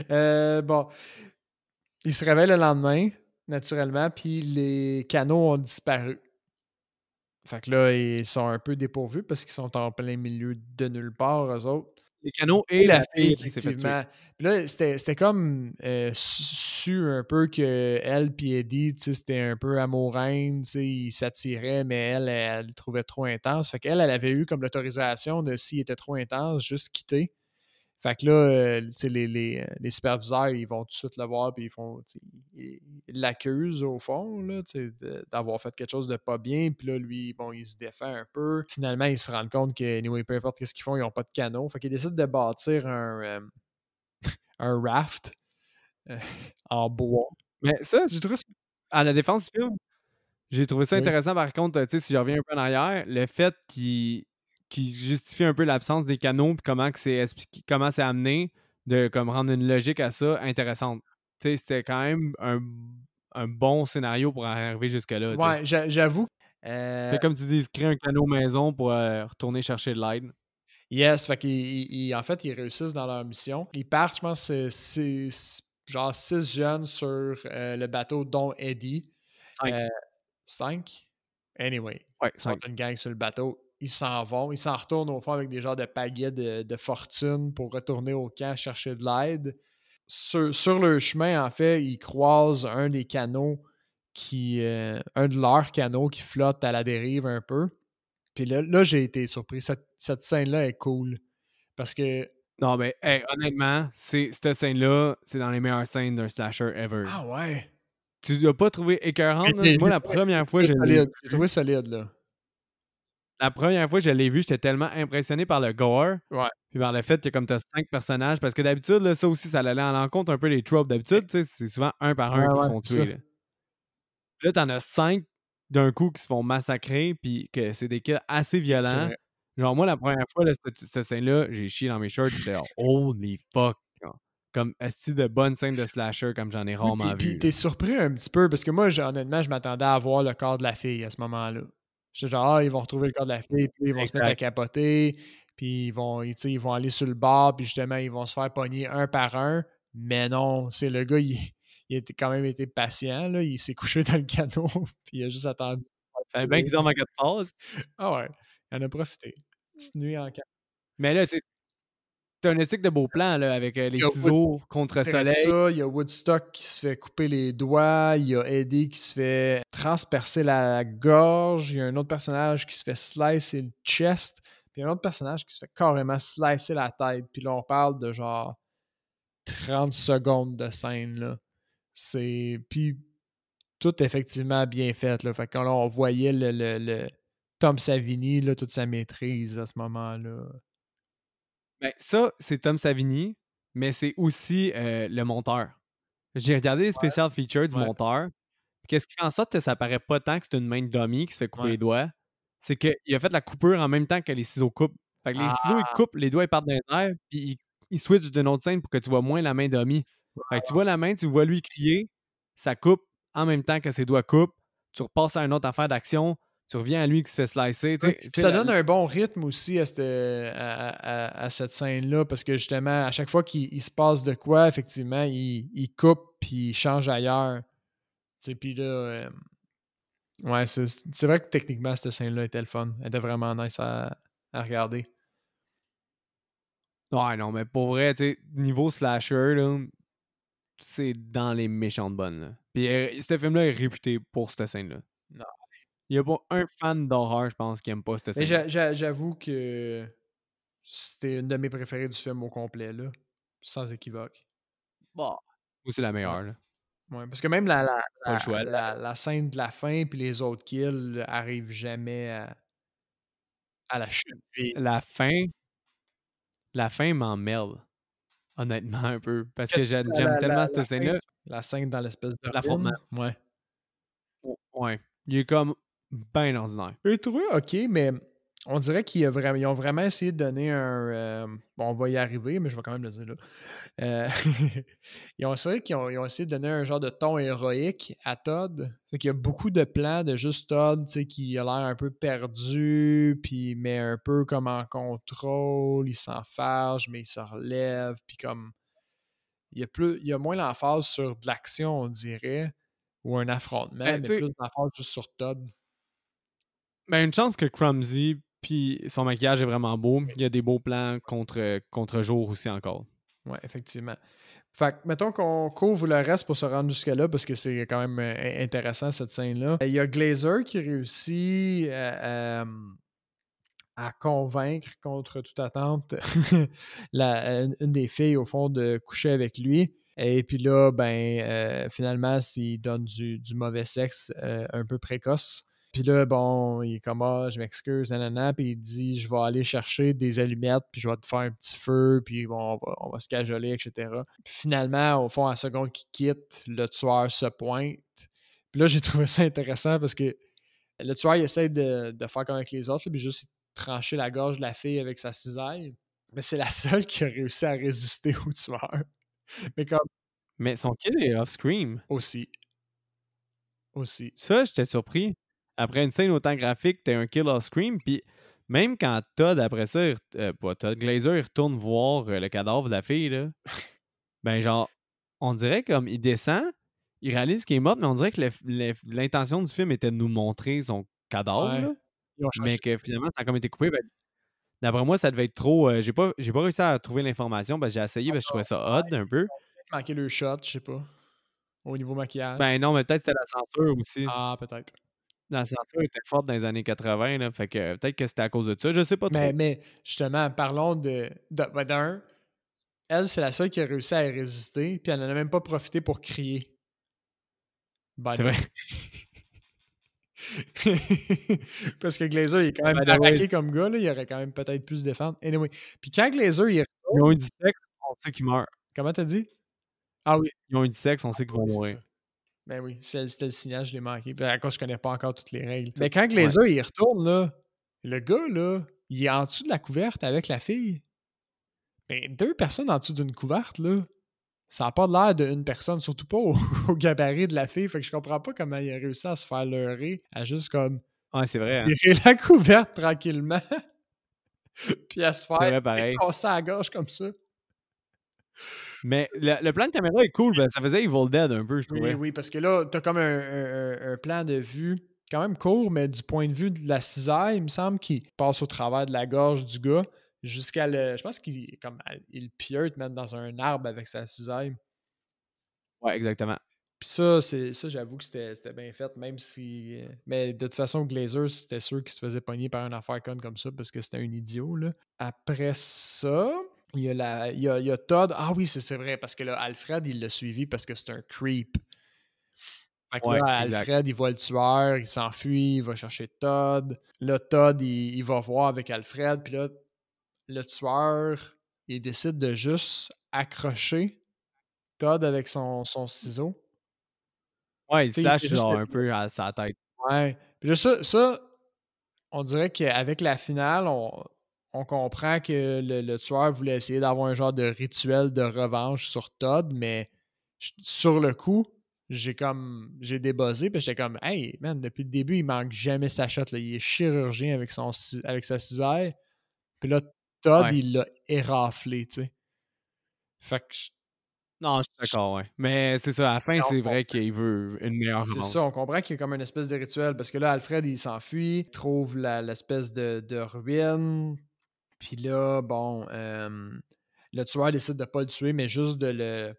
Euh, bon. Il se réveille le lendemain, naturellement, puis les canaux ont disparu. Fait que là, ils sont un peu dépourvus parce qu'ils sont en plein milieu de nulle part, eux autres les canaux et, la, fille, effectivement. Puis là, c'était comme euh, su un peu que elle et Eddie, c'était un peu amoureuse, ils s'attiraient, mais elle, elle, le trouvait trop intense. Fait qu'elle, elle avait eu comme l'autorisation de, s'il était trop intense, juste quitter. Fait que là, euh, les, les, euh, les, superviseurs, ils vont tout de suite le voir, puis ils font. Ils l'accusent au fond, d'avoir fait quelque chose de pas bien. Puis là, lui, bon, il se défend un peu. Finalement, ils se rendent compte que, anyway, peu importe ce qu'ils font, ils n'ont pas de canot. Fait qu'ils décident de bâtir un, euh, un raft en bois. Mais ça, j'ai trouvé à la défense du film, j'ai trouvé ça intéressant par contre, si je reviens un peu en arrière, le fait qu'il qui justifie un peu l'absence des canaux puis comment c'est comment c'est amené de comme rendre une logique à ça intéressante. Tu sais, c'était quand même un, un, bon scénario pour arriver jusque-là. Ouais, j'avoue. Euh... comme tu dis, il se crée un canot maison pour euh, retourner chercher de l'aide. Yes, fait qu'ils, en fait, ils réussissent dans leur mission. Ils partent, je pense, c'est genre six jeunes sur euh, le bateau, dont Eddie. Cinq. Euh, cinq? Anyway. Ouais, cinq. une gang sur le bateau. Ils s'en vont. Ils s'en retournent au fond avec des genres de pagaies de, fortune pour retourner au camp chercher de l'aide. Sur, sur, le chemin, en fait, ils croisent un des canaux qui. Euh, un de leurs canaux qui flotte à la dérive un peu. Puis là, là j'ai été surpris. Cette, cette scène-là est cool. Parce que. Non, mais honnêtement, cette scène-là, c'est dans les meilleures scènes d'un slasher ever. Ah ouais? Tu l'as pas trouvé écœurante? Moi, la première fois, j'ai trouvé solide, là. La première fois que je l'ai vu, j'étais tellement impressionné par le gore. Ouais. Puis par le fait que comme tu as cinq personnages, parce que d'habitude, ça aussi, ça allait à l'encontre un peu des tropes. D'habitude, c'est souvent un par un qui sont tués. Là, là t'en as cinq d'un coup qui se font massacrer, puis que c'est des kills assez violents. Genre, moi, la première fois, cette, scène-là, j'ai chié dans mes shorts, j'étais holy fuck. Comme est de bonne scène de slasher comme j'en ai rarement vu. Puis t'es surpris un petit peu parce que moi, honnêtement, je m'attendais à voir le corps de la fille à ce moment-là. J'étais genre, ah, ils vont retrouver le corps de la fille, puis ils vont se mettre à capoter, puis ils vont, ils vont aller sur le bar, puis justement, ils vont se faire pogner un par un. Mais non, c'est le gars, il, il a quand même été patient. Là. Il s'est couché dans le canot, puis il a juste attendu. Fallait bien qu'ils dorment en quatre passes. Ah ouais, il en a profité. Petite nuit en quatre. Mais là, tu T'as un esthétique de beau plan là, avec euh, les ciseaux contre soleil. Ça, il y a Woodstock qui se fait couper les doigts, il y a Eddie qui se fait transpercer la gorge, il y a un autre personnage qui se fait slicer le chest, puis un autre personnage qui se fait carrément slicer la tête. Puis là, on parle de genre 30 secondes de scène. Là. C'est. Puis tout effectivement bien fait. Là. Fait quand on voyait le, le, Tom Savini, là, toute sa maîtrise à ce moment-là. Ben, ça, c'est Tom Savini, mais c'est aussi euh, le monteur. J'ai regardé les special features du monteur. Qu'est-ce qui fait en sorte que ça paraît pas tant que c'est une main de dummy qui se fait couper les doigts? C'est qu'il a fait la coupure en même temps que les ciseaux coupent. Fait que les ciseaux, ils ah! coupent, les doigts, ils partent dans les puis ils, ils switchent d'une autre scène pour que tu vois moins la main dummy. Fait que tu vois la main, tu vois lui crier, ça coupe en même temps que ses doigts coupent, tu repasses à une autre affaire d'action, tu reviens à lui qui se fait slicer. ça donne un bon rythme aussi à cette, à, cette scène-là, parce que justement, à chaque fois qu'il se passe de quoi, effectivement, il, il coupe puis il change ailleurs. Puis là, euh, ouais, c'est vrai que techniquement, cette scène-là était le fun. Elle était vraiment nice à, à regarder. Ouais, non, mais pour vrai, tu sais, niveau slasher, c'est dans les méchantes bonnes. Là. Puis euh, ce film-là est réputé pour cette scène-là. Non. Il n'y a pas un fan d'horreur, je pense, qui aime pas cette scène. J'avoue que c'était une de mes préférées du film au complet, là. Sans équivoque. Bon. c'est la meilleure, là. Ouais, parce que même la, la, la, scène de la fin puis les autres kills arrivent jamais à, à la chute. La fin, la fin m'emmerde. Honnêtement, un peu. Parce que j'aime tellement cette scène-là. La scène dans l'espèce de. L'affrontement. Ouais. Ouais. Il est comme bien ordinaire. J'ai trouvé OK, mais on dirait qu'ils ont vraiment essayé de donner un. Euh, bon, on va y arriver, mais je vais quand même le dire là. Euh, ils ont essayé qu'ils ont, essayé de donner un genre de ton héroïque à Todd. Fait qu'il y a beaucoup de plans de juste Todd, tu sais, qui a l'air un peu perdu, puis mais un peu comme en contrôle, il s'enfarge, mais il se relève, puis comme. Il y a, plus, il y a moins l'emphase sur de l'action, on dirait, ou un affrontement, ben, mais plus l'emphase juste sur Todd. Ben, une chance que Crumsy puis son maquillage est vraiment beau. Il y a des beaux plans contre, contre jour aussi encore. Oui, effectivement. Fait que, mettons qu'on couvre le reste pour se rendre jusque-là, parce que c'est quand même euh, intéressant cette scène-là. Il y a Glazer qui réussit euh, euh, à convaincre contre toute attente la, une des filles, au fond, de coucher avec lui. Et puis là, ben, finalement, s'il donne du, du, mauvais sexe un peu précoce, puis là, bon, il est comme Ah, je m'excuse, nanana. Puis il dit Je vais aller chercher des allumettes, puis je vais te faire un petit feu, puis bon, on va, se cajoler, etc. Puis finalement, au fond, à la seconde qu'il quitte, le tueur se pointe. Puis là, j'ai trouvé ça intéressant parce que le tueur, il essaie de, faire comme avec les autres, puis juste trancher la gorge de la fille avec sa cisaille. Mais c'est la seule qui a réussi à résister au tueur. Mais comme. Mais son kill est off-scream. Aussi. Aussi. Ça, j'étais surpris après une scène autant graphique, t'as un kill off scream, puis même quand Todd, après ça, euh, pas Todd, Glazer, il retourne voir euh, le cadavre de la fille, là, ben genre, on dirait comme il descend, il réalise qu'il est mort, mais on dirait que l'intention du film était de nous montrer son cadavre, mais que finalement, ça a comme été coupé. Ben, d'après moi, ça devait être trop. Euh, j'ai pas, pas réussi à trouver l'information, parce que j'ai essayé, parce que je trouvais ça odd un peu. Manqué le shot, je sais pas. Au niveau maquillage. Ben non, mais peut-être c'était la censure aussi. Ah, peut-être. La censure était forte dans les années 80, là, fait que peut-être que c'était à cause de ça, je sais pas trop. Mais, mais justement, parlons de. de ben, d'un, elle, c'est la seule qui a réussi à résister, puis elle n'en a même pas profité pour crier. c'est vrai. Parce que Glazer, il est quand même attaqué comme gars, là, il aurait quand même peut-être pu se défendre. Anyway. Puis quand Glazer, il Ils ont eu du sexe, on sait qu'il meurt. Comment t'as dit? Ah oui. Ils ont eu du sexe, on sait qu'ils vont mourir. Ben oui, c'était le signal, je l'ai manqué. Ben, à cause je connais pas encore toutes les règles. Mais quand Glazer, il retourne, là, le gars, là, il est en dessous de la couverte avec la fille. Ben, deux personnes en dessous d'une couverte, là, ça n'a pas l'air d'une personne, surtout pas au, gabarit de la fille. Fait que je comprends pas comment il a réussi à se faire leurrer, à juste comme. Ouais, c'est vrai. Hein. Tirer la couverte tranquillement. puis à se faire. C'est vrai, pareil. à la gorge comme ça. Mais le, plan de caméra est cool, ben, ça faisait Evil Dead un peu, je trouvais. Oui, oui, parce que là, t'as comme un, plan de vue quand même court, mais du point de vue de la cisaille, il me semble qu'il passe au travers de la gorge du gars jusqu'à le. Je pense qu'il comme il piote même dans un arbre avec sa cisaille. Ouais, exactement. Puis ça, c'est ça, j'avoue que c'était bien fait, même si. Mais de toute façon, Glazer, c'était sûr qu'il se faisait pogner par une affaire conne comme ça parce que c'était un idiot. Là. Après ça, il y, a la, il, y a, il y a Todd. Ah oui, c'est vrai, parce que là, Alfred, il l'a suivi parce que c'est un creep. Fait que là, Alfred, il voit le tueur, il s'enfuit, il va chercher Todd. Là, Todd, il, il, va voir avec Alfred, puis là, le tueur, il décide de juste accrocher Todd avec son, son ciseau. Ouais, il se lâche genre un peu à sa tête. Ouais. Puis là, ça, ça on dirait qu'avec la finale, on, on comprend que le, tueur voulait essayer d'avoir un genre de rituel de revanche sur Todd, mais sur le coup, j'ai comme j'ai débossé puis j'étais comme Hey man, depuis le début, il manque jamais sa shot. Là. Il est chirurgien avec son avec sa cisaille. Puis là, Todd, il l'a éraflé, tu sais. Fait que. Non, je suis d'accord, ouais. Mais c'est ça, à la fin, c'est vrai qu'il veut une meilleure C'est ça, on comprend qu'il y a comme une espèce de rituel parce que là, Alfred, il s'enfuit, il trouve l'espèce de, de, ruine. Puis là, bon, euh, le tueur décide de pas le tuer, mais juste de le.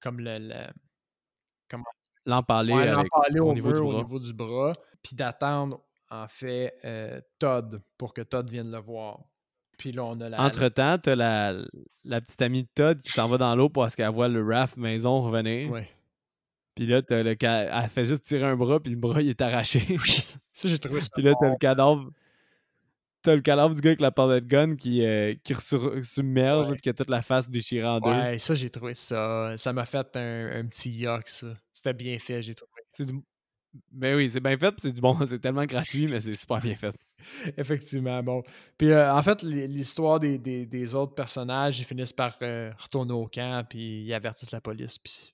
Comme le. le comment L'empaler ouais, au, niveau, au niveau du bras. Puis d'attendre, en fait, euh, Todd pour que Todd vienne le voir. Puis là, on a la. Entre-temps, t'as la, la petite amie de Todd qui s'en va dans l'eau parce qu'elle voit le raft maison revenir. Ouais. Puis là, t'as le elle fait juste tirer un bras, puis le bras, il est arraché. ça, j'ai trouvé ça. Puis là, t'as le cadavre. T'as le cadavre du gars avec la de gun qui, euh, qui submerge, puis qui a toute la face déchirée en deux. Ouais, ça, j'ai trouvé ça. Ça m'a fait un, un petit yuck, ça. C'était bien fait, j'ai trouvé. C'est du... Ben oui, c'est bien fait, c'est du bon. C'est tellement gratuit, mais c'est super bien fait. Effectivement, bon. Puis euh, en fait, l'histoire des, des, autres personnages, ils finissent par euh, retourner au camp, puis ils avertissent la police, puis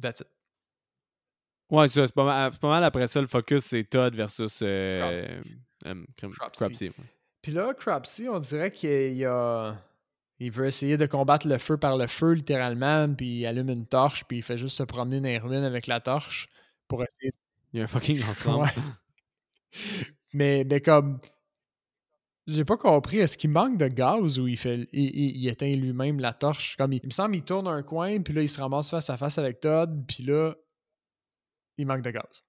that's it. Ouais, c'est pas, mal, pas mal après ça, le focus, c'est Todd versus euh, Cropsy. Puis là, Cropsy, on dirait qu'il a... Il veut essayer de combattre le feu par le feu, littéralement, puis il allume une torche, puis il fait juste se promener dans les ruines avec la torche pour essayer... Il y a un fucking lance Mais, mais comme. J'ai pas compris, est-ce qu'il manque de gaz ou il fait il, éteint lui-même la torche? Comme il, me semble qu'il tourne un coin, puis là, il se ramasse face à face avec Todd, puis là, il manque de gaz.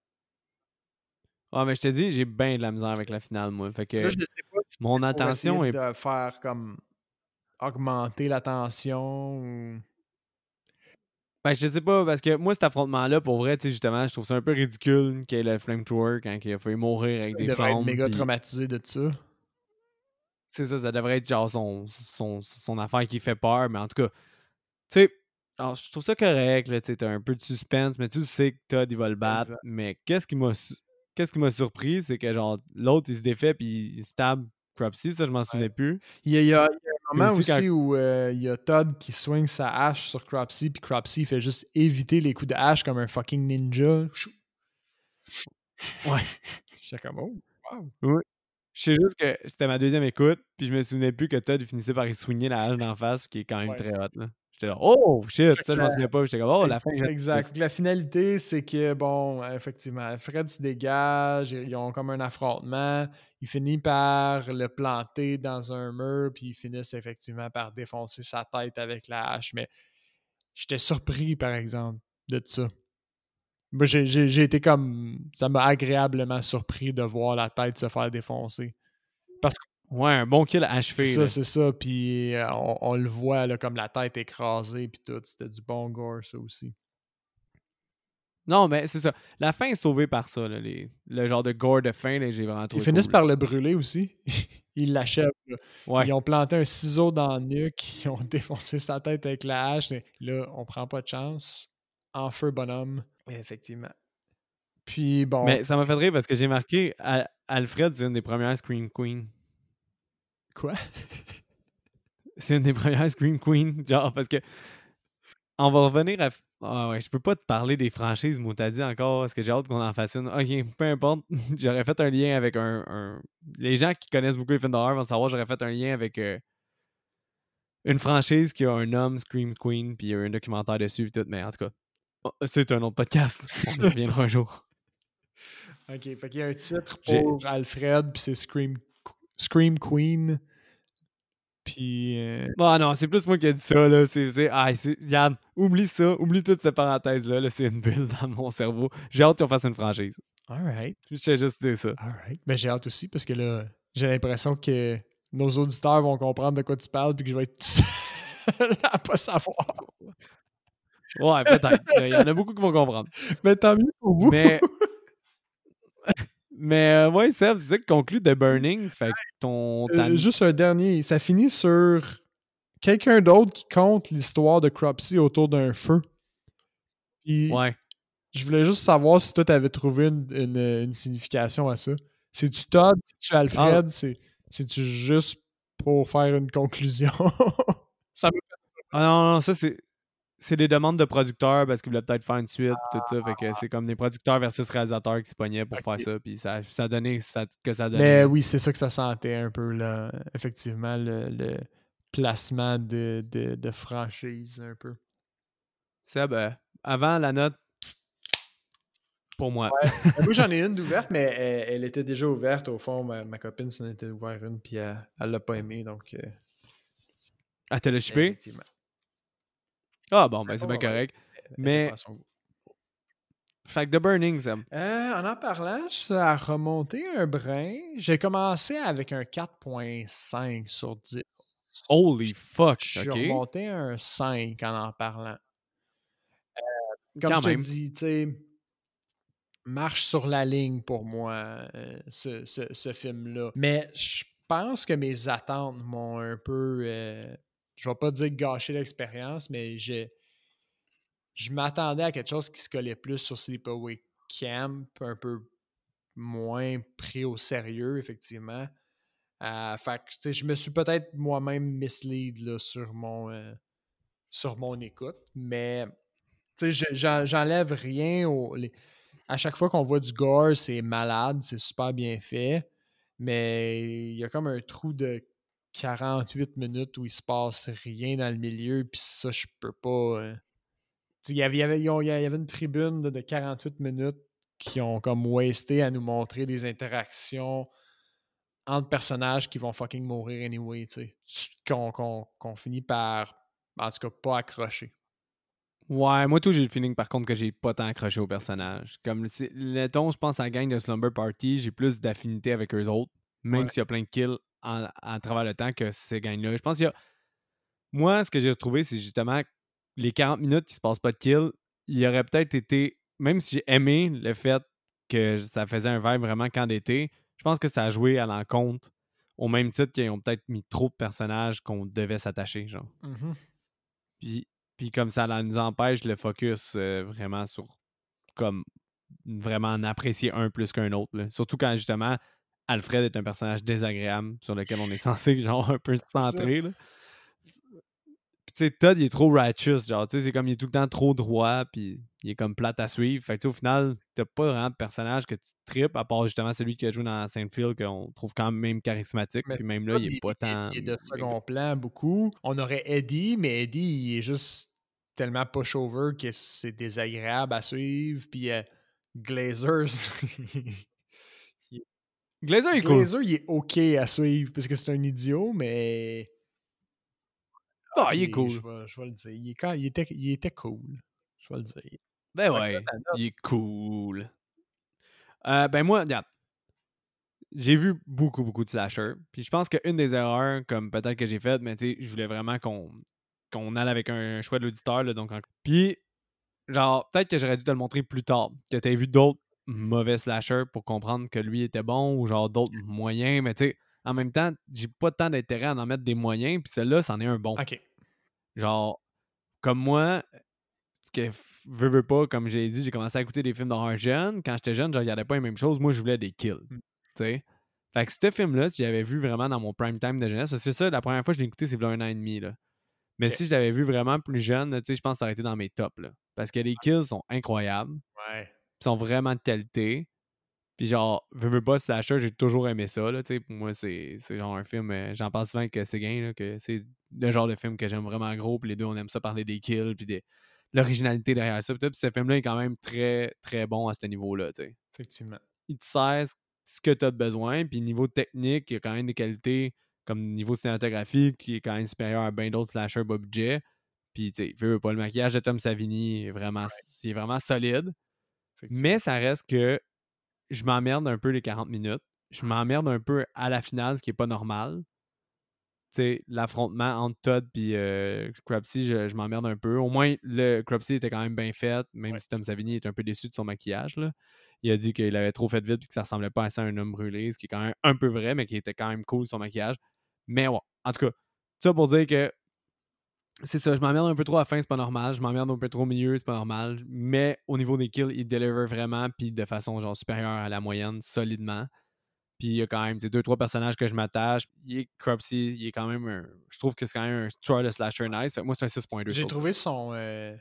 Ah, mais je te dis, j'ai bien de la misère avec la finale, moi. Fait que là, je sais pas si mon attention est. de faire comme augmenter la tension ou. Ben, je sais pas, parce que moi, cet affrontement-là, pour vrai, tu sais, justement, je trouve ça un peu ridicule qu'il y ait le flamethrower quand il a failli mourir avec des flammes. Il être méga traumatisé de ça. C'est ça, ça devrait être genre son, son, son, affaire qui fait peur, mais en tout cas, tu sais, je trouve ça correct, là, tu sais, t'as un peu de suspense, mais tu sais que Todd, il va le battre. Mais qu'est-ce qui m'a qu'est-ce qui m'a surpris, c'est que genre, l'autre, il se défait puis il stab Cropsy, ça, je m'en souvenais plus. Il y a, un moment aussi, où euh, il y a Todd qui swing sa hache sur Cropsy, puis Cropsy fait juste éviter les coups de hache comme un fucking ninja. Ouais. J'étais comme, oh, wow. Je sais juste que c'était ma deuxième écoute, puis je me souvenais plus que Todd finissait par y soigner la hache d'en face, qui est quand même très hot. Là. J'étais là, oh shit, ça je m'en souviens pas. J'étais comme, oh la fin. Exact. La finalité, c'est que, bon, effectivement, Fred se dégage, ils ont comme un affrontement, il finit par le planter dans un mur, puis ils finissent effectivement par défoncer sa tête avec la hache. Mais j'étais surpris, par exemple, de ça. J'ai été comme. Ça m'a agréablement surpris de voir la tête se faire défoncer. Parce que Ouais, un bon kill achevé. Ça, c'est ça. Puis euh, on, le voit là, comme la tête écrasée, puis tout. C'était du bon gore, ça aussi. Non, mais c'est ça. La fin est sauvée par ça. Là, les, le genre de gore de fin, j'ai vraiment trouvé. Ils finissent par le brûler aussi. Ils l'achèvent. Ils ont planté un ciseau dans le nuque. Ils ont défoncé sa tête avec la hache. Là, on prend pas de chance. En feu, bonhomme. Effectivement. Puis bon. Mais ça m'a fait rire parce que j'ai marqué Alfred, c'est une des premières Scream Queen. Quoi? c'est une des premières Scream Queen, genre, parce que on va revenir à. Ah ouais, je peux pas te parler des franchises, moi, t'as dit encore, parce que j'ai hâte qu'on en fasse une. Ok, peu importe. j'aurais fait un lien avec un, Les gens qui connaissent beaucoup les films d'horreur vont savoir, j'aurais fait un lien avec euh, une franchise qui a un homme, Scream Queen, puis il y a un documentaire dessus, et tout, mais en tout cas, oh, c'est un autre podcast. On reviendra un jour. Ok, fait qu'il y a un titre pour Alfred, puis c'est Scream Scream Queen. Puis. Euh... Ah non, c'est plus moi qui ai dit ça, là. C'est. Ah, Yann, oublie ça. Oublie toute cette parenthèse-là. -là, c'est une bulle dans mon cerveau. J'ai hâte qu'on fasse une franchise. Alright. Je sais juste dire ça. Alright. Mais j'ai hâte aussi parce que là, j'ai l'impression que nos auditeurs vont comprendre de quoi tu parles puis que je vais être tout seul à pas savoir. Ouais, peut-être. Il y en a beaucoup qui vont comprendre. Mais tant mieux pour vous. Mais. Mais ouais, Seb, c'est ça qui conclut The Burning. Fait ton. Euh, juste un dernier. Ça finit sur quelqu'un d'autre qui compte l'histoire de Cropsy autour d'un feu. ouais. Je voulais juste savoir si toi, t'avais trouvé une, signification à ça. C'est-tu Todd? C'est-tu Alfred? Ah. C'est-tu juste pour faire une conclusion? ça me... Ah non, non, ça c'est c'est des demandes de producteurs parce qu'ils voulaient peut-être faire une suite, tout ça. Fait que c'est comme des producteurs versus réalisateurs qui se pognaient pour faire ça. Puis ça, ça a donné ça, que ça donnait. Mais oui, c'est ça que ça sentait un peu, là. Effectivement, le, placement de, de, franchise, un peu. C'est ben, avant la note, pour moi. Ben, moi, j'en ai une d'ouverte, mais elle, était déjà ouverte. Au fond, ma, copine s'en était ouvert une, puis elle, l'a pas aimé. Donc. Euh, elle te l'a. Ah bon, ben c'est bien correct. Mais. Fait que The Burning, Sam. Euh, en en parlant, ça a remonté un brin. J'ai commencé avec un 4.5 sur 10. Holy fuck! J'ai remonté un 5 en en parlant. Euh, comme je te dis, tu sais, marche sur la ligne pour moi, euh, ce, ce, film-là. Mais je pense que mes attentes m'ont un peu je vais pas dire gâcher l'expérience, mais je, m'attendais à quelque chose qui se collait plus sur Sleepaway Camp, un peu moins pris au sérieux, effectivement. Euh, je me suis peut-être moi-même mislead là, sur, mon, euh, sur mon écoute, mais j'enlève rien. À chaque fois qu'on voit du gore, c'est malade, c'est super bien fait, mais il y a comme un trou de 48 minutes où il se passe rien dans le milieu, puis ça, je peux pas. Il y, avait, il, y avait, une tribune de 48 minutes qui ont comme wasté à nous montrer des interactions entre personnages qui vont fucking mourir anyway, tu sais. Qu'on finit par, en tout cas, pas accrocher. Ouais, moi tout, j'ai le feeling par contre que j'ai pas tant accroché aux personnages. Comme, le ton, je pense à la gang de Slumber Party, j'ai plus d'affinité avec eux autres, même s'il y a plein de kills à travers le temps que ces gains-là. Je pense qu'il y a. Moi, ce que j'ai retrouvé, c'est justement les 40 minutes qui se passent pas de kill. Il y aurait peut-être été. Même si j'ai aimé le fait que ça faisait un vibe vraiment quand d'été, je pense que ça a joué à l'encontre au même titre qu'ils ont peut-être mis trop de personnages qu'on devait s'attacher, genre. Mm-hmm. Puis, puis comme ça, nous empêche le focus euh, vraiment sur comme vraiment en apprécier un plus qu'un autre. Surtout quand justement Alfred est un personnage désagréable sur lequel on est censé genre un peu se centrer. Là. tu sais, Todd, il est trop righteous. Genre, tu sais, c'est comme il est tout le temps trop droit, puis il est comme plate à suivre. Fait que, au final, t'as pas vraiment de personnage que tu tripes, à part justement celui qui a joué dans Saint-Field, qu'on trouve quand même charismatique. puis même là, il est pas tant. Il est de second plan beaucoup. On aurait Eddie, mais Eddie, il est juste tellement push-over que c'est désagréable à suivre. Puis euh, Glazers. Glazer est cool. Glazer, il est OK à suivre parce que c'est un idiot, mais. Ah, il est cool. Je vais, le dire. Il, est quand, il, était, il était cool. Je vais le dire. Ben ouais, il est cool. Euh, ben moi, regarde. J'ai vu beaucoup, beaucoup de slashers. Puis je pense qu'une des erreurs, comme peut-être que j'ai faites, mais tu sais, je voulais vraiment qu'on qu'on aille avec un choix de l'auditeur. Donc, Puis, genre, peut-être que j'aurais dû te le montrer plus tard. Que tu vu d'autres mauvais slashers pour comprendre que lui était bon ou genre d'autres moyens. Mais tu sais, en même temps, j'ai pas tant d'intérêt à en mettre des moyens. Puis celui-là, c'en est un bon. OK. Genre, comme moi, ce que veux, veux pas, comme j'ai dit, j'ai commencé à écouter des films d'horreur jeune. Quand j'étais jeune, je regardais pas les mêmes choses. Moi, je voulais des kills. Mm. Tu sais? Fait que ce film-là, si j'avais vu vraiment dans mon prime time de jeunesse, c'est ça, la première fois que je l'ai écouté, c'est un an et demi. Là. Mais si je l'avais vu vraiment plus jeune, tu sais, je pense que ça aurait été dans mes tops. Là. Parce que les kills sont incroyables. Ouais. Ils sont vraiment de qualité. Puis genre, veux, veux pas Slasher, j'ai toujours aimé ça. Là, pour moi, c'est genre un film, euh, j'en parle souvent que c'est gain, que c'est le genre de film que j'aime vraiment gros. Puis les deux, on aime ça parler des kills, puis de l'originalité derrière ça. Puis ce film-là est quand même très, très bon à ce niveau-là. Effectivement. Il te sert ce que tu as besoin. Puis niveau technique, il y a quand même des qualités comme niveau cinématographique qui est quand même supérieur à bien d'autres slashers bas budget. Puis, tu sais, pas, le maquillage de Tom Savini est vraiment, est vraiment solide. Mais ça reste que je m'emmerde un peu les 40 minutes. Je m'emmerde un peu à la finale, ce qui est pas normal. Tu sais, l'affrontement entre Todd et euh, je, m'emmerde un peu. Au moins, le Crupsy était quand même bien fait, même si Tom Savini est un peu déçu de son maquillage. Là. Il a dit qu'il avait trop fait vite et que ça ressemblait pas à un homme brûlé, ce qui est quand même un peu vrai, mais qui était quand même cool son maquillage. Mais ouais, en tout cas, ça pour dire que c'est ça, je m'emmerde un peu trop à la fin, c'est pas normal. Je m'emmerde un peu trop au milieu, c'est pas normal. Mais au niveau des kills, il deliver vraiment, puis de façon genre supérieure à la moyenne, solidement. Puis il y a quand même ces deux, trois personnages que je m'attache. Il est Crupsy, il est quand même un. Je trouve que c'est quand même un try de slasher nice. Fait moi, c'est un 6.2. J'ai trouvé son, euh,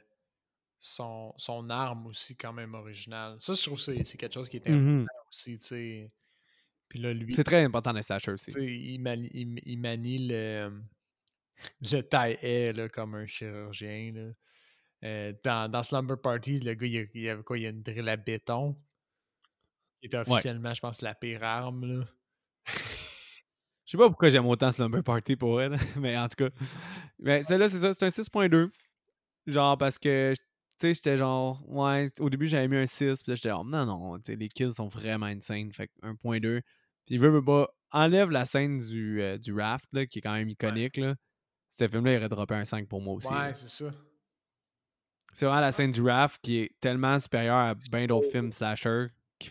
son, son arme aussi quand même originale. Ça, je trouve que c'est quelque chose qui est mm-hmm. important aussi, tu sais. Puis là, lui. C'est très important les slashers aussi. Il manie, il, il manie le je taillais là, comme un chirurgien. Là. Euh, dans, dans, Slumber Party, le gars, il, y avait quoi? Il y a une drill à béton. Qui était officiellement, je pense, la pire arme. Là. Je sais pas pourquoi j'aime autant Slumber Party pour elle, mais en tout cas. Mais celle-là, c'est ça, c'est un 6.2. Genre, parce que, tu sais, j'étais genre, ouais, au début, j'avais mis un 6, puis là, j'étais genre, non, non, tu sais, les kills sont vraiment insane, fait 1.2. Puis, il veut, veut pas, enlève la scène du, euh, du raft, là, qui est quand même iconique, là. Ce film-là, il aurait droppé un 5 pour moi aussi. Ouais, c'est ça. C'est vraiment la scène du raft qui est tellement supérieure à bien d'autres films slasher qui,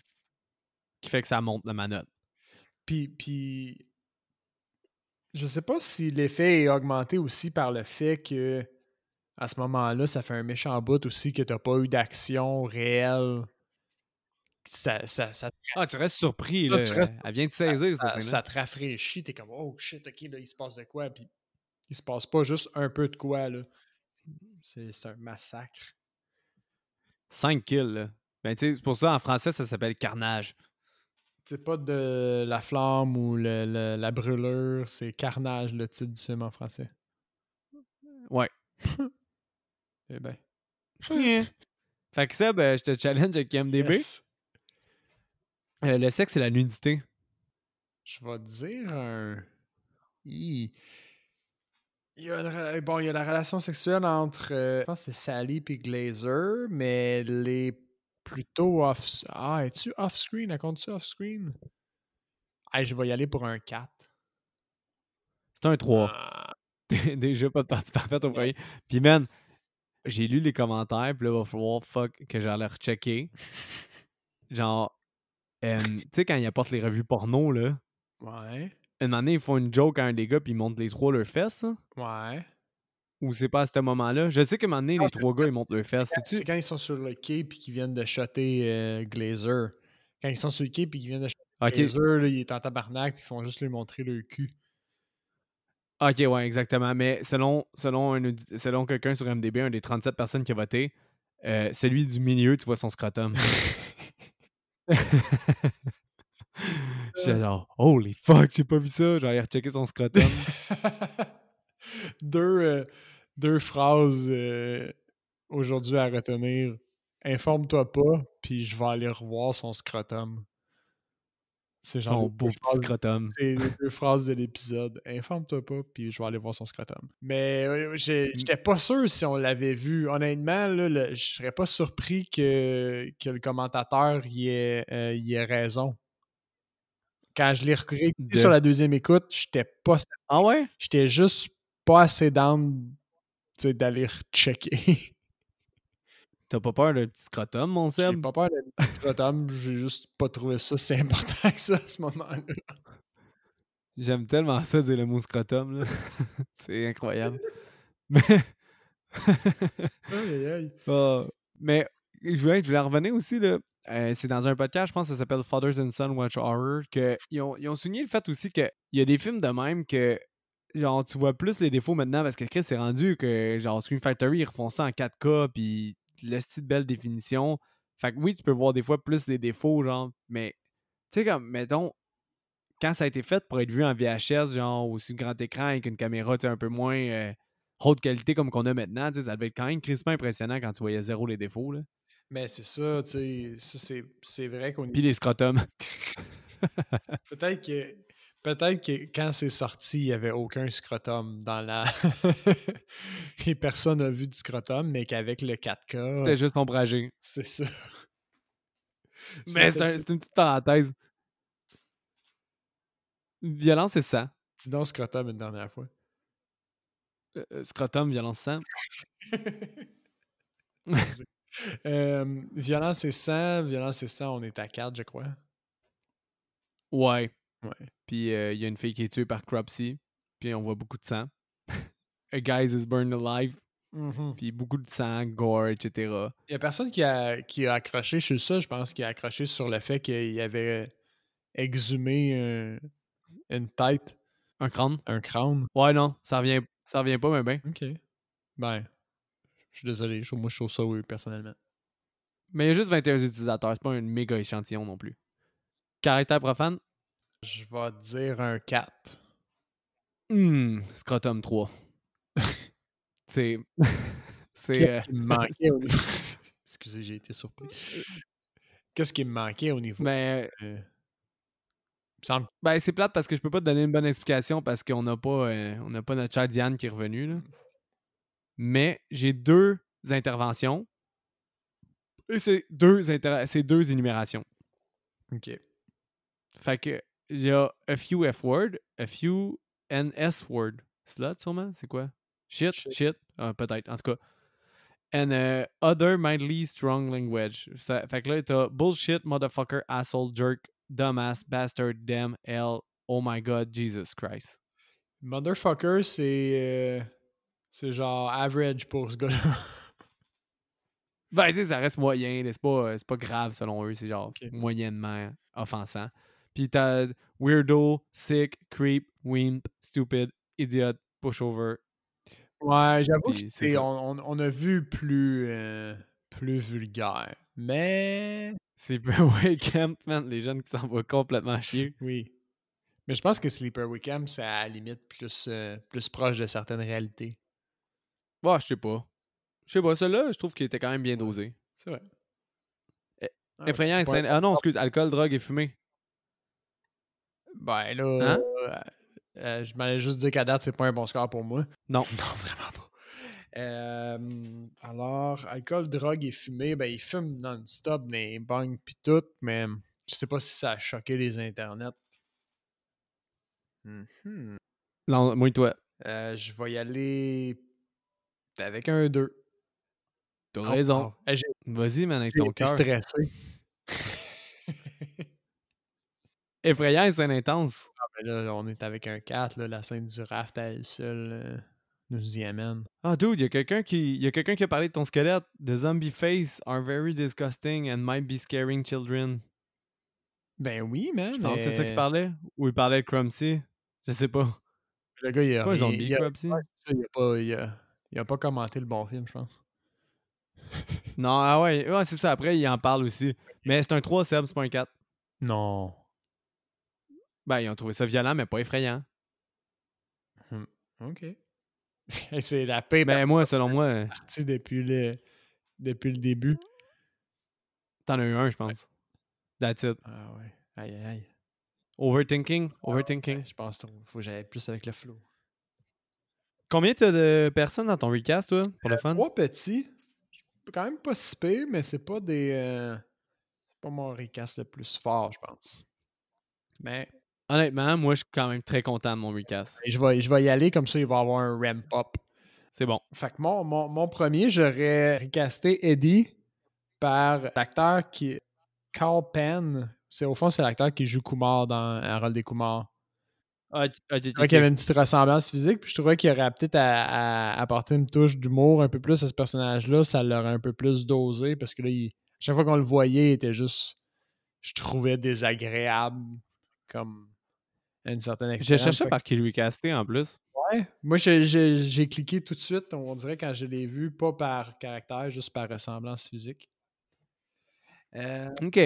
qui, fait que ça monte la manotte. Puis, puis, je sais pas si l'effet est augmenté aussi par le fait que à ce moment-là, ça fait un méchant bout aussi que t'as pas eu d'action réelle. Ça, ça, ça ah, tu restes surpris, là. Elle vient de saisir, ça. Ça, te rafraîchit, t'es comme, oh shit, ok, là, il se passe de quoi? Puis il se passe pas juste un peu de quoi, là. C'est un massacre. 5 kills, là. Ben, tu sais, pour ça, en français, ça s'appelle carnage. C'est pas de la flamme ou le, la brûlure, c'est carnage, le titre du film en français. Ouais. eh ben. Fait que ça, ben, je te challenge avec MDB. Euh, le sexe et la nudité. Je vais te dire un. Il y, a bon, il y a la relation sexuelle entre, euh, je pense que c'est Sally et Glazer, mais elle est plutôt off... Ah, es-tu off-screen? Elle compte-tu off-screen? Ah, je vais y aller pour un 4. C'est un 3. Ah. Déjà pas de partie parfaite au premier. Puis, man, j'ai lu les commentaires, puis là, il va falloir fuck que j'allais rechecker. Genre, tu sais, quand ils apportent les revues porno, là. Ouais une année, ils font une joke à un des gars, puis ils montrent les trois leurs fesses. Ouais. Ou c'est pas à ce moment-là? Je sais qu'à un moment donné, les trois gars, ils montrent leurs fesses. C'est quand ils sont sur le quai, puis qu'ils viennent de shotter euh, Glazer. Quand ils sont sur le quai, puis qu'ils viennent de shotter Glazer, là, ils est en tabarnak, puis ils font juste lui montrer leur cul. Ok, ouais, exactement. Mais selon, selon, selon quelqu'un sur MDB, un des 37 personnes qui a voté, euh, celui du milieu, tu vois son scrotum. J'ai genre, holy fuck, j'ai pas vu ça. J'ai rechecké son scrotum. deux, euh, deux phrases euh, aujourd'hui à retenir. Informe-toi pas, puis je vais aller revoir son scrotum. C'est genre son beau petit scrotum. C'est les deux phrases de l'épisode. Informe-toi pas, puis je vais aller voir son scrotum. Mais j'étais pas sûr si on l'avait vu. Honnêtement, là, je serais pas surpris que, que le commentateur y ait, euh, y ait raison. Quand je l'ai réécouté sur la deuxième écoute, j'étais pas. Ah ouais? J'étais juste pas assez down d'aller checker. T'as pas peur d'un petit scrotum, mon Seb? J'ai pas peur d'un petit scrotum, j'ai juste pas trouvé ça si important que ça à ce moment-là. J'aime tellement ça dire le mot scrotum, là. C'est incroyable. Mais. aïe, aïe. Oh. Mais je voulais, je voulais revenir aussi, là. Euh, c'est dans un podcast, je pense que ça s'appelle Fathers and Son Watch Horror, qu'ils ont, ils ont souligné le fait aussi qu'il y a des films de même que genre tu vois plus les défauts maintenant parce que Chris s'est rendu que genre Screen Factory ils refont ça en 4K puis la de belle définition. Fait que oui, tu peux voir des fois plus les défauts, genre, mais tu sais, comme, mettons, quand ça a été fait pour être vu en VHS, genre, sur grand écran avec une caméra, un peu moins euh, haute qualité comme qu'on a maintenant, ça devait être quand même crispement impressionnant quand tu voyais zéro les défauts, là. Mais c'est ça, tu sais, c'est vrai qu'on... Puis les scrotums. Peut-être que Peut-être que quand c'est sorti, il n'y avait aucun scrotum dans la. Et personne n'a vu du scrotum, mais qu'avec le 4K. C'était juste ombragé. C'est ça. Mais c'est une petite parenthèse. Violence, c'est ça. Dis donc scrotum une dernière fois. Euh, euh, scrotum, violence, sang. Euh, violence et sang, violence et sang, on est à 4, je crois. Ouais. Ouais. Puis il y a une fille qui est tuée par Cropsy. Puis on voit beaucoup de sang. A guy is burned alive. Mmh puis beaucoup de sang, gore, etc. Il y a personne qui a, qui a accroché sur ça, je pense, qui a accroché sur le fait qu'il avait exhumé une tête. Un crâne? Un crâne. Ouais, non, ça revient, ça revient pas, mais ben. Ok. Ben, je suis désolé, moi je trouve ça oui, personnellement. Mais il y a juste 21 utilisateurs, c'est pas un méga échantillon non plus. Caractère profane, je vais dire un 4. Hmm, Scrotum 3. c'est. c'est. Euh... manquait au niveau. Excusez, j'ai été surpris. Qu'est-ce qui me manquait au niveau? Mais. Euh... Ben, c'est plate parce que je peux pas te donner une bonne explication parce qu'on n'a pas, euh, on pas notre chat Diane qui est revenu. Là. Mais j'ai deux interventions. Et c'est deux, inter... deux énumérations. OK. Fait que il y a a few F word, a few NS word. Slut, sûrement? C'est quoi? Shit? Shit? Ah, peut-être, en tout cas. And uh, other mildly strong language. Ça, fait que là, t'as bullshit, motherfucker, asshole, jerk, dumbass, bastard, damn, hell, oh my god, Jesus Christ. Motherfucker, c'est. C'est genre average pour ce gars-là. ben, tu sais, ça reste moyen. C'est pas, pas grave selon eux. C'est genre moyennement offensant. Puis t'as weirdo, sick, creep, wimp, stupid, idiot, pushover. Ouais, j'avoue que on, on, a vu plus, euh, plus vulgaire. Mais. C'est Sleepaway Camp, man. Les jeunes qui s'en vont complètement chier. Oui. Mais je pense que Sleepaway Camp, c'est à la limite plus, euh, plus proche de certaines réalités. Ouais, je sais pas. Je sais pas. Celui-là, je trouve qu'il était quand même bien dosé. C'est vrai. Eh, ah, effrayant et Ah non, excuse, alcool, drogue et fumée. Ben là, hein? euh, euh, je m'allais juste dire qu'à date, c'est pas un bon score pour moi. Non. Non, vraiment pas. Euh, alors, alcool, drogue et fumée, ben il fume non-stop des bangs pis tout, mais je sais pas si ça a choqué les internets. Mm Non, moi et toi. je vais y aller avec un 2. T'as raison. Vas-y, man, avec ton cœur. stressé. Effrayant et scène intense. Ah, ben là, on est avec un 4, là, la scène du raft à elle seule euh, nous y amène. Ah, dude, il y a quelqu'un qui, y a quelqu'un qui a parlé de ton squelette. The zombie face are very disgusting and might be scaring children. Ben oui, man. Je pense que c'est ça qu'il parlait. Ou il parlait de Crumpsy. Je sais pas. Le gars, il a, Pas un zombie, il a- c'est il pas, il a- il a pas commenté le bon film, je pense. Non, ah ouais, ouais c'est ça. Après, il en parle aussi. Mais c'est un 3 Seb, c'est pas un 4. Non. Ben, ils ont trouvé ça violent, mais pas effrayant. OK. c'est la paix Ben, moi, selon moi, partie depuis le, depuis le début. t'en as eu un, je pense. That's it. Ah ouais. Aïe, aïe, aïe. Overthinking? Overthinking. Ouais, je pense qu'il faut que j'aille plus avec le flow. Combien t'as de personnes dans ton recast, toi, pour le fun? Trois petits. Quand même pas si pire, mais c'est pas des. euh, c'est pas mon recast le plus fort, je pense. Mais Honnêtement, moi, je suis quand même très content de mon recast. je vais, je vais y aller comme ça, il va y avoir un ramp-up. C'est bon. Fait que mon, mon, mon premier, j'aurais recasté Eddie par l'acteur qui. Carl Penn. C'est, au fond, c'est l'acteur qui joue Kumar dans Harold des Kumar. Ah, Je trouvais qu'il y avait une petite ressemblance physique, puis je trouvais qu'il aurait peut-être à, à apporter une touche d'humour un peu plus à ce personnage-là. Ça l'aurait un peu plus dosé, parce que là, il- chaque fois qu'on le voyait, il était juste. Je trouvais désagréable, comme à une certaine Je extent. cherchais Fait par qui le recaster en plus. Ouais. Moi, j'ai cliqué tout de suite, on dirait quand je l'ai vu, pas par caractère, juste par ressemblance physique. Euh, Ok.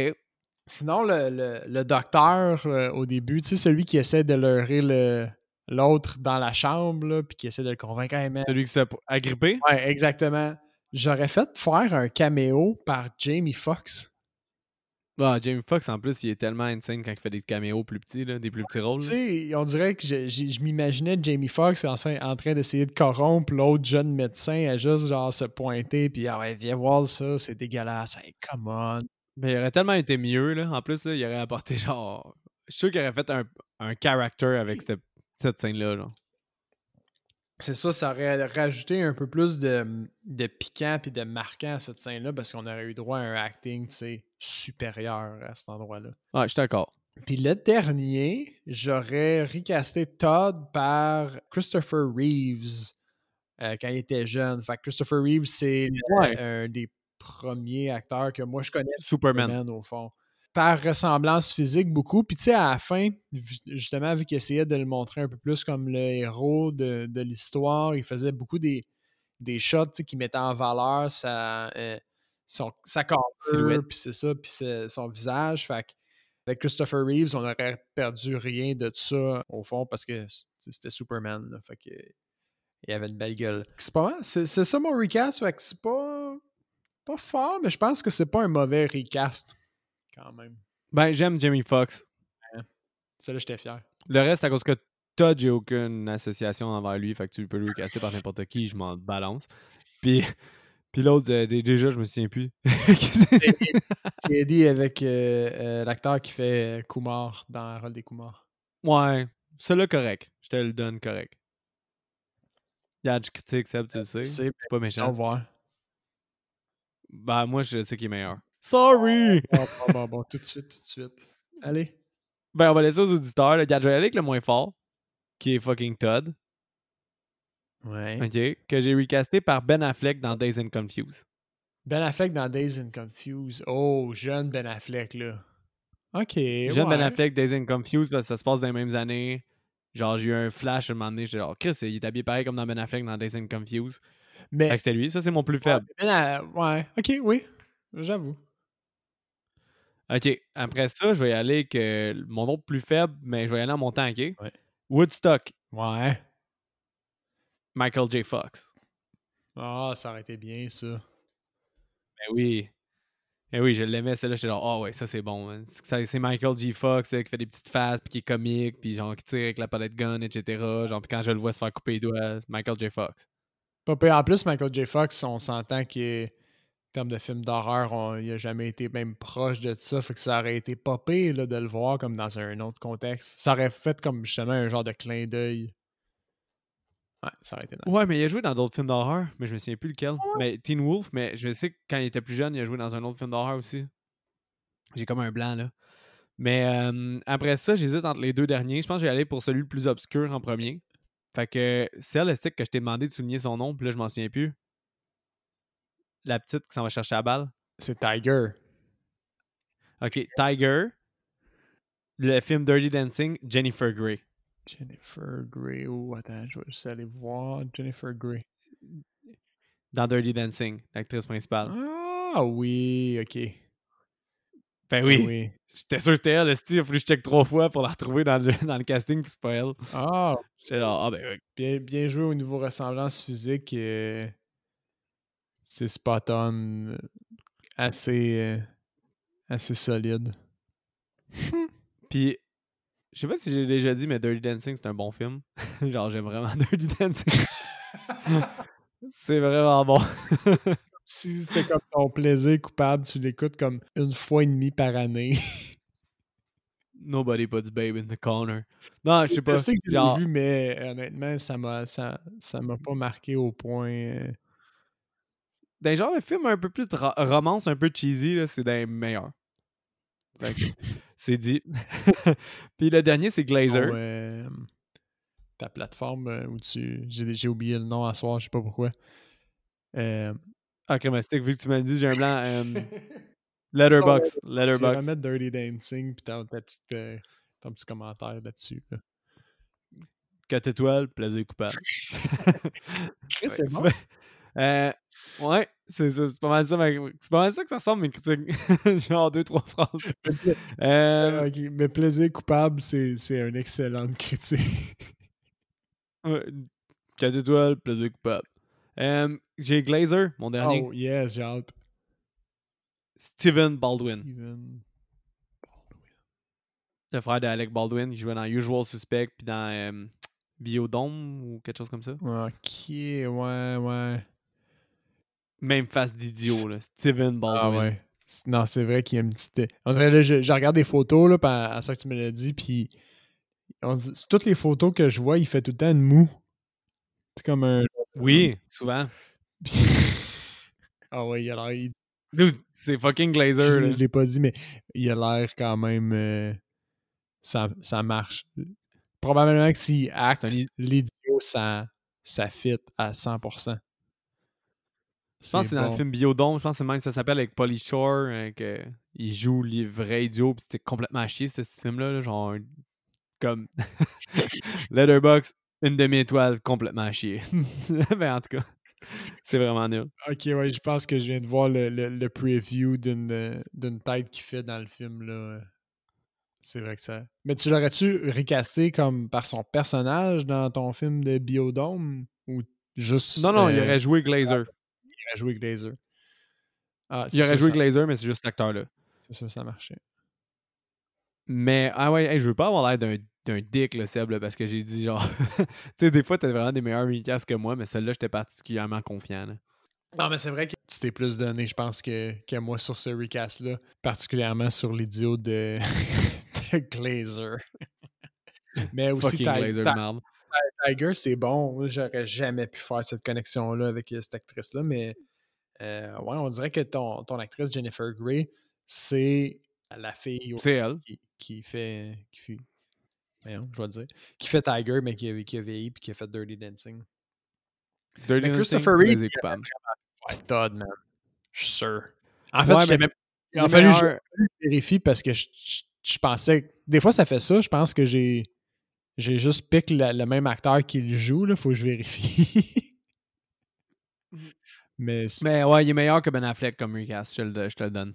Sinon, le, le- le docteur, euh, au début, tu sais, celui qui essaie de leurrer le- l'autre dans la chambre, là, puis qui essaie de le convaincre. Man. Celui qui s'est agrippé? Ouais, exactement. J'aurais fait faire un caméo par Jamie Foxx. Ah, Jamie Foxx, en plus, il est tellement insane quand il fait des caméos plus petits, là, des plus petits rôles. Tu sais, on dirait que je, je- je m'imaginais Jamie Foxx en, en train d'essayer de corrompre l'autre jeune médecin à juste genre se pointer puis ah ouais, viens voir ça, c'est dégueulasse. Hey, come on. Mais il aurait tellement été mieux, là. En plus, là, il aurait apporté genre. Je suis sûr qu'il aurait fait un, un character avec cette, cette scène-là, genre. C'est ça, ça aurait rajouté un peu plus de, de piquant puis de marquant à cette scène-là parce qu'on aurait eu droit à un acting, tu sais, supérieur à cet endroit-là. Ah, je suis d'accord. Puis le dernier, j'aurais recasté Todd par Christopher Reeves euh, quand il était jeune. Fait que Christopher Reeves, c'est Ouais. un des premiers acteurs que moi je connais Superman. Superman, au fond. Par ressemblance physique, beaucoup. Puis, tu sais, à la fin, justement, vu qu'il essayait de le montrer un peu plus comme le héros de, de l'histoire, il faisait beaucoup des, des shots qui mettaient en valeur sa, euh, son, sa Silhouette. puis c'est ça, puis son visage. Fait que, avec Christopher Reeves, on aurait perdu rien de ça, au fond, parce que c'était Superman. là. fait que, il avait une belle gueule. C'est pas mal. C'est ça mon recast. Fait que c'est pas, pas fort, mais je pense que c'est pas un mauvais recast quand même. Ben, j'aime Jamie Foxx. Ça, là, j'étais fier. Le reste, à cause que Todd, j'ai aucune association envers lui, fait que tu peux le recaster par n'importe qui, je m'en balance. Puis, puis l'autre, euh, dé- déjà, je me souviens plus. C'est Eddie avec euh, euh, l'acteur qui fait Kumar dans le rôle des Kumar. ouais, celui-là, correct. Je te le donne correct. Regarde, je critique, Seb, tu le sais. C'est pas au méchant. revoir. Ben, moi, je sais qu'il est meilleur. Sorry! Bon, bon, bon, bon, tout de suite, tout de suite. Allez. Ben, on va laisser aux auditeurs. Le avec le moins fort, qui est fucking Todd. Ouais. OK? Que j'ai recasté par Ben Affleck dans Days and Confused. Ben Affleck dans Days and Confused. Oh, jeune Ben Affleck, là. OK. J'aime Ben. Affleck, Days and Confused, parce que ça se passe dans les mêmes années. Genre, j'ai eu un flash à un moment donné. J'étais genre, Chris, il est habillé pareil comme dans Ben Affleck dans Days and Confused. Mais. Que c'était lui. Ça, c'est mon plus faible. Ouais. OK, oui. J'avoue. OK. Après ça, je vais y aller avec euh, mon autre plus faible, mais je vais y aller en montant, OK? Ouais. Woodstock, Ouais. Michael J. Fox. Ah, ça aurait été bien, ça. Ben oui. Ben oui, je l'aimais, celle-là. J'étais genre, ah ouais, ça c'est bon. hein. C'est- Michael J. Fox là, qui fait des petites faces, puis qui est comique, puis genre qui tire avec la palette gun, etc. Genre, puis quand je le vois se faire couper les doigts, Michael J. Fox. En plus, Michael J. Fox, on s'entend qu'il est- termes de film d'horreur, on- il a jamais été même proche de ça. Fait que ça aurait été là, de le voir comme dans un autre contexte. Ça aurait fait comme justement un genre de clin d'œil. Ouais, ça aurait été nice. Ouais, mais il a joué dans d'autres films d'horreur, mais je me souviens plus lequel. Mais Teen Wolf, mais je sais que quand il était plus jeune, il a joué dans un autre film d'horreur aussi. J'ai comme un blanc, là. Mais euh, après ça, j'hésite entre les deux derniers. Je pense que je vais aller pour celui le plus obscur en premier. Fait que stick que je t'ai demandé de souligner son nom, puis là, je m'en souviens plus. La petite qui s'en va chercher la balle. C'est Tiger. OK, Tiger. Le film Dirty Dancing, Jennifer Grey. Jennifer Grey. Oh, attends, je vais juste aller voir Jennifer Grey. Dans Dirty Dancing, l'actrice principale. Ah oui, ok. Ben oui. oui. J'étais sûr que c'était elle. Il a fallu que je check trois fois pour la retrouver dans le, dans le casting, puis c'est pas elle. Ah. J'étais là, ah ben Bien, bien joué au niveau ressemblance physique. Et... C'est spot on. Assez, euh, assez solide. puis je sais pas si j'ai déjà dit, mais Dirty Dancing, c'est un bon film. Genre, j'aime vraiment Dirty Dancing. c'est vraiment bon. Si c'était comme ton plaisir coupable, tu l'écoutes comme une fois et demie par année. Nobody puts babe in the corner. Non, je sais pas. Je sais que je l'ai vu, mais honnêtement, ça m'a ça, ça m'a pas marqué au point. Euh. D'un genre de film un peu plus de romance, un peu cheesy, c'est des meilleurs. c'est dit. Puis le dernier, c'est Glazer. Oh, ta plateforme euh, où tu. J'ai oublié le nom à soir, je sais pas pourquoi. Euh... Ah, Crémastic, vu que tu m'as dit, j'ai un blanc. Euh... Letterbox. Letterbox. Tu vas mettre Dirty Dancing, puis t'as euh, ton petit commentaire là-dessus. Là. 4 étoiles, plaisir coupable. c'est bon. Euh, Ouais, c'est pas mal ça. C'est pas mal ça que ça ressemble mes critiques. Genre deux, trois phrases. euh... Mais plaisir coupable, c'est une excellente critique. ouais. 4 étoiles, plaisir coupable. Euh, j'ai Glazer, mon dernier. Oh, yes, j'ai hâte. Steven Baldwin. Steven Baldwin. Le frère d'Alec Baldwin qui jouait dans Usual Suspect puis dans euh, Biodome ou quelque chose comme ça. Ok, ouais, ouais. Même face d'idiot, là. Steven ah, Baldwin. Ah ouais. Non, c'est vrai qu'il y a une petite. On dirait, là, je, regarde des photos, là, à, ça que tu me l'as dit, puis. toutes les photos que je vois, il fait tout le temps une moue. C'est comme un. Oui, souvent. ah ouais, il a l'air. C'est fucking Glazer. Je, je l'ai pas dit, mais il a l'air quand même. Euh, ça, ça marche. Probablement que s'il acte, l'idiot, ça, ça fit à 100%. Je pense que c'est dans le film Biodome, je pense que même ça s'appelle avec Polly Shore, euh, il joue les vrais idiots, puis c'était complètement à chier ce, film-là, genre comme Letterbox, une demi-étoile complètement à chier. ben en tout cas, c'est vraiment nul. Ok, ouais, je pense que je viens de voir le, le, preview d'une tête qu'il fait dans le film là. C'est vrai que ça. Mais tu l'aurais-tu recasté comme par son personnage dans ton film de Biodome ou juste. Non, non, il euh, aurait joué Glazer aurait joué Glazer. Ah, il aurait joué Glazer, mais c'est juste l'acteur-là. C'est sûr, ça marchait. Mais, ah ouais, je veux pas avoir l'air d'un, d'un dick, le Seb, parce que j'ai dit genre. tu sais, des fois, t'as vraiment des meilleurs recasts que moi, mais celle-là, j'étais particulièrement confiant. Non, mais c'est vrai que tu t'es plus donné, je pense, que, que moi sur ce recast-là, particulièrement sur l'idiot de, de Glazer. mais aussi, Glazer de Tiger, c'est bon. J'aurais jamais pu faire cette connexion-là avec euh, cette actrice-là, mais euh, ouais, on dirait que ton, ton actrice Jennifer Grey, c'est la fille Qui, fait. Qui je vais dire. Qui fait Tiger, mais qui a, qui a vieilli puis qui a fait Dirty Dancing. Dirty Christopher Todd, man. Je suis sûr. En fait, ouais, même... il a fallu je vérifie parce que je, je, pensais. Des fois, ça fait ça. Je pense que j'ai j'ai juste piqué le, même acteur qui le joue, là, faut que je vérifie. mais, mais ouais, il est meilleur que Ben Affleck comme recast, je, je te le donne.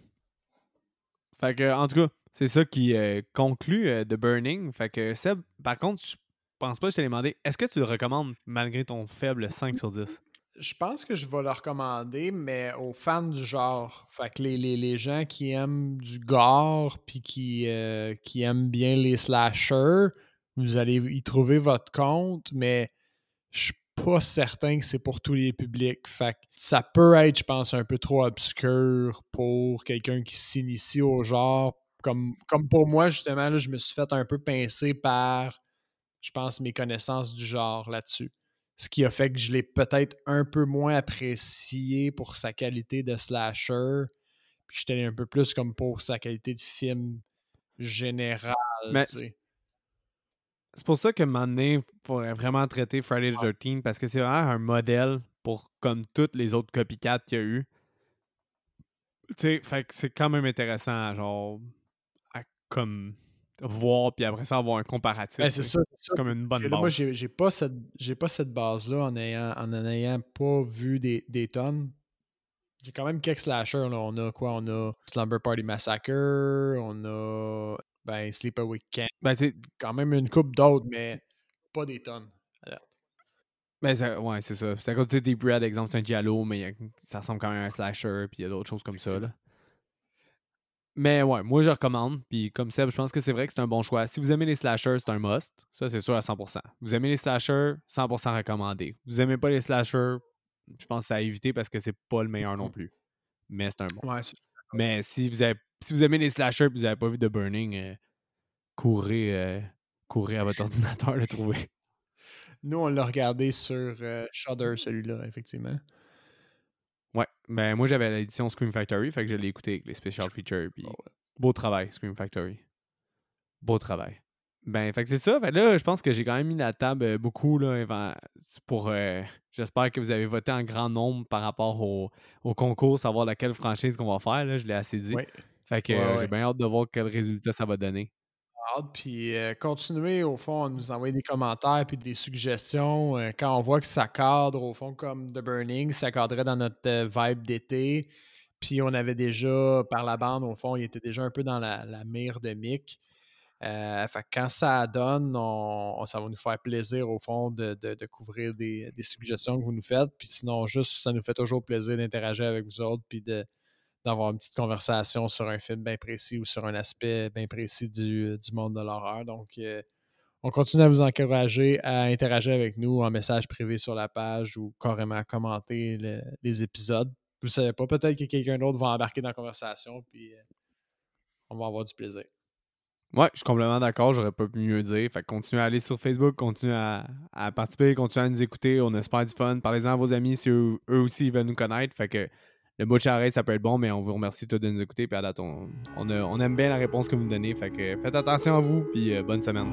Fait que, en tout cas, c'est ça qui euh, conclut euh, The Burning. Fait que Seb, par contre, je pense pas que je t'ai demandé, est-ce que tu le recommandes malgré ton faible 5 sur 10? Je pense que je vais le recommander, mais aux fans du genre. Fait que les, les, gens qui aiment du gore puis qui, euh, qui aiment bien les slashers, vous allez y trouver votre compte, mais je suis pas certain que c'est pour tous les publics. Fait ça peut être, je pense, un peu trop obscur pour quelqu'un qui s'initie au genre. Comme, comme pour moi, justement, là, je me suis fait un peu pincer par, je pense, mes connaissances du genre là-dessus. Ce qui a fait que je l'ai peut-être un peu moins apprécié pour sa qualité de slasher. Puis j'étais un peu plus comme pour sa qualité de film général. Mais c'est pour ça que maintenant, il faudrait vraiment traiter Friday the 13 parce que c'est vraiment un modèle pour comme toutes les autres copycats qu'il y a eu. Tu sais, fait que c'est quand même intéressant, genre, comme voir, puis après ça, avoir un comparatif. Ben, c'est ça. C'est comme une bonne base. moi, j'ai pas cette, pas cette base-là en ayant, en n'ayant pas vu des, des tonnes. J'ai quand même quelques slashers. Là. On a quoi? On a Slumber Party Massacre, on a ben, Sleepaway Camp. Ben, c'est quand même une coupe d'autres, mais pas des tonnes. Ben, ça, ouais, c'est ça. C'est à cause de Deep Red, exemple, c'est un Giallo, mais ça ressemble quand même à un slasher, puis il y a d'autres choses comme ça. Là. Mais ouais, moi je recommande. Puis comme Seb, je pense que c'est vrai que c'est un bon choix. Si vous aimez les slashers, c'est un must. Ça, c'est sûr à 100%. Vous aimez les slashers, 100% recommandé. Vous aimez pas les slashers, je pense que c'est à éviter parce que c'est pas le meilleur non mm. plus. Mais c'est un bon. Ouais, Mais si vous, avez, si vous aimez les slashers et vous n'avez pas vu de Burning, euh, courez, euh, courez à votre ordinateur le trouver. Nous, on l'a regardé sur euh, Shudder, celui-là, effectivement. Ouais, ben moi j'avais l'édition Scream Factory, fait que je l'ai écouté avec les special features. Puis Beau travail, Scream Factory. Beau travail. Ben, fait que c'est ça. Fait là, je pense que j'ai quand même mis la table euh, beaucoup là, pour. Euh, j'espère que vous avez voté en grand nombre par rapport au, concours, savoir laquelle franchise qu'on va faire. Là, je l'ai assez dit. Fait que j'ai bien hâte de voir quel résultat ça va donner. Puis euh, continuer, au fond, à nous envoyer des commentaires puis des suggestions. Euh, quand on voit que ça cadre, au fond, comme The Burning, ça cadrait dans notre euh, vibe d'été. Puis on avait déjà, par la bande, au fond, il était déjà un peu dans la, mire de Mick. fait quand ça donne, on, ça va nous faire plaisir, au fond, de, couvrir des, des, suggestions que vous nous faites. Puis sinon, juste, ça nous fait toujours plaisir d'interagir avec vous autres puis de, d'avoir une petite conversation sur un film bien précis ou sur un aspect bien précis du, monde de l'horreur. Donc, euh, on continue à vous encourager à interagir avec nous en message privé sur la page ou carrément à commenter les épisodes. Vous ne savez pas, peut-être que quelqu'un d'autre va embarquer dans la conversation, puis euh, on va avoir du plaisir. Ouais, je suis complètement d'accord, j'aurais pas pu mieux dire. Fait continuez à aller sur Facebook, continuez à, participer, continuez à nous écouter. On super du fun. Parlez-en à vos amis si eux, aussi veulent nous connaître. Fait que le mot de ça peut être bon, mais on vous remercie tous de nous écouter. Puis on, aime bien la réponse que vous nous donnez. Faites attention à vous, puis euh, bonne semaine.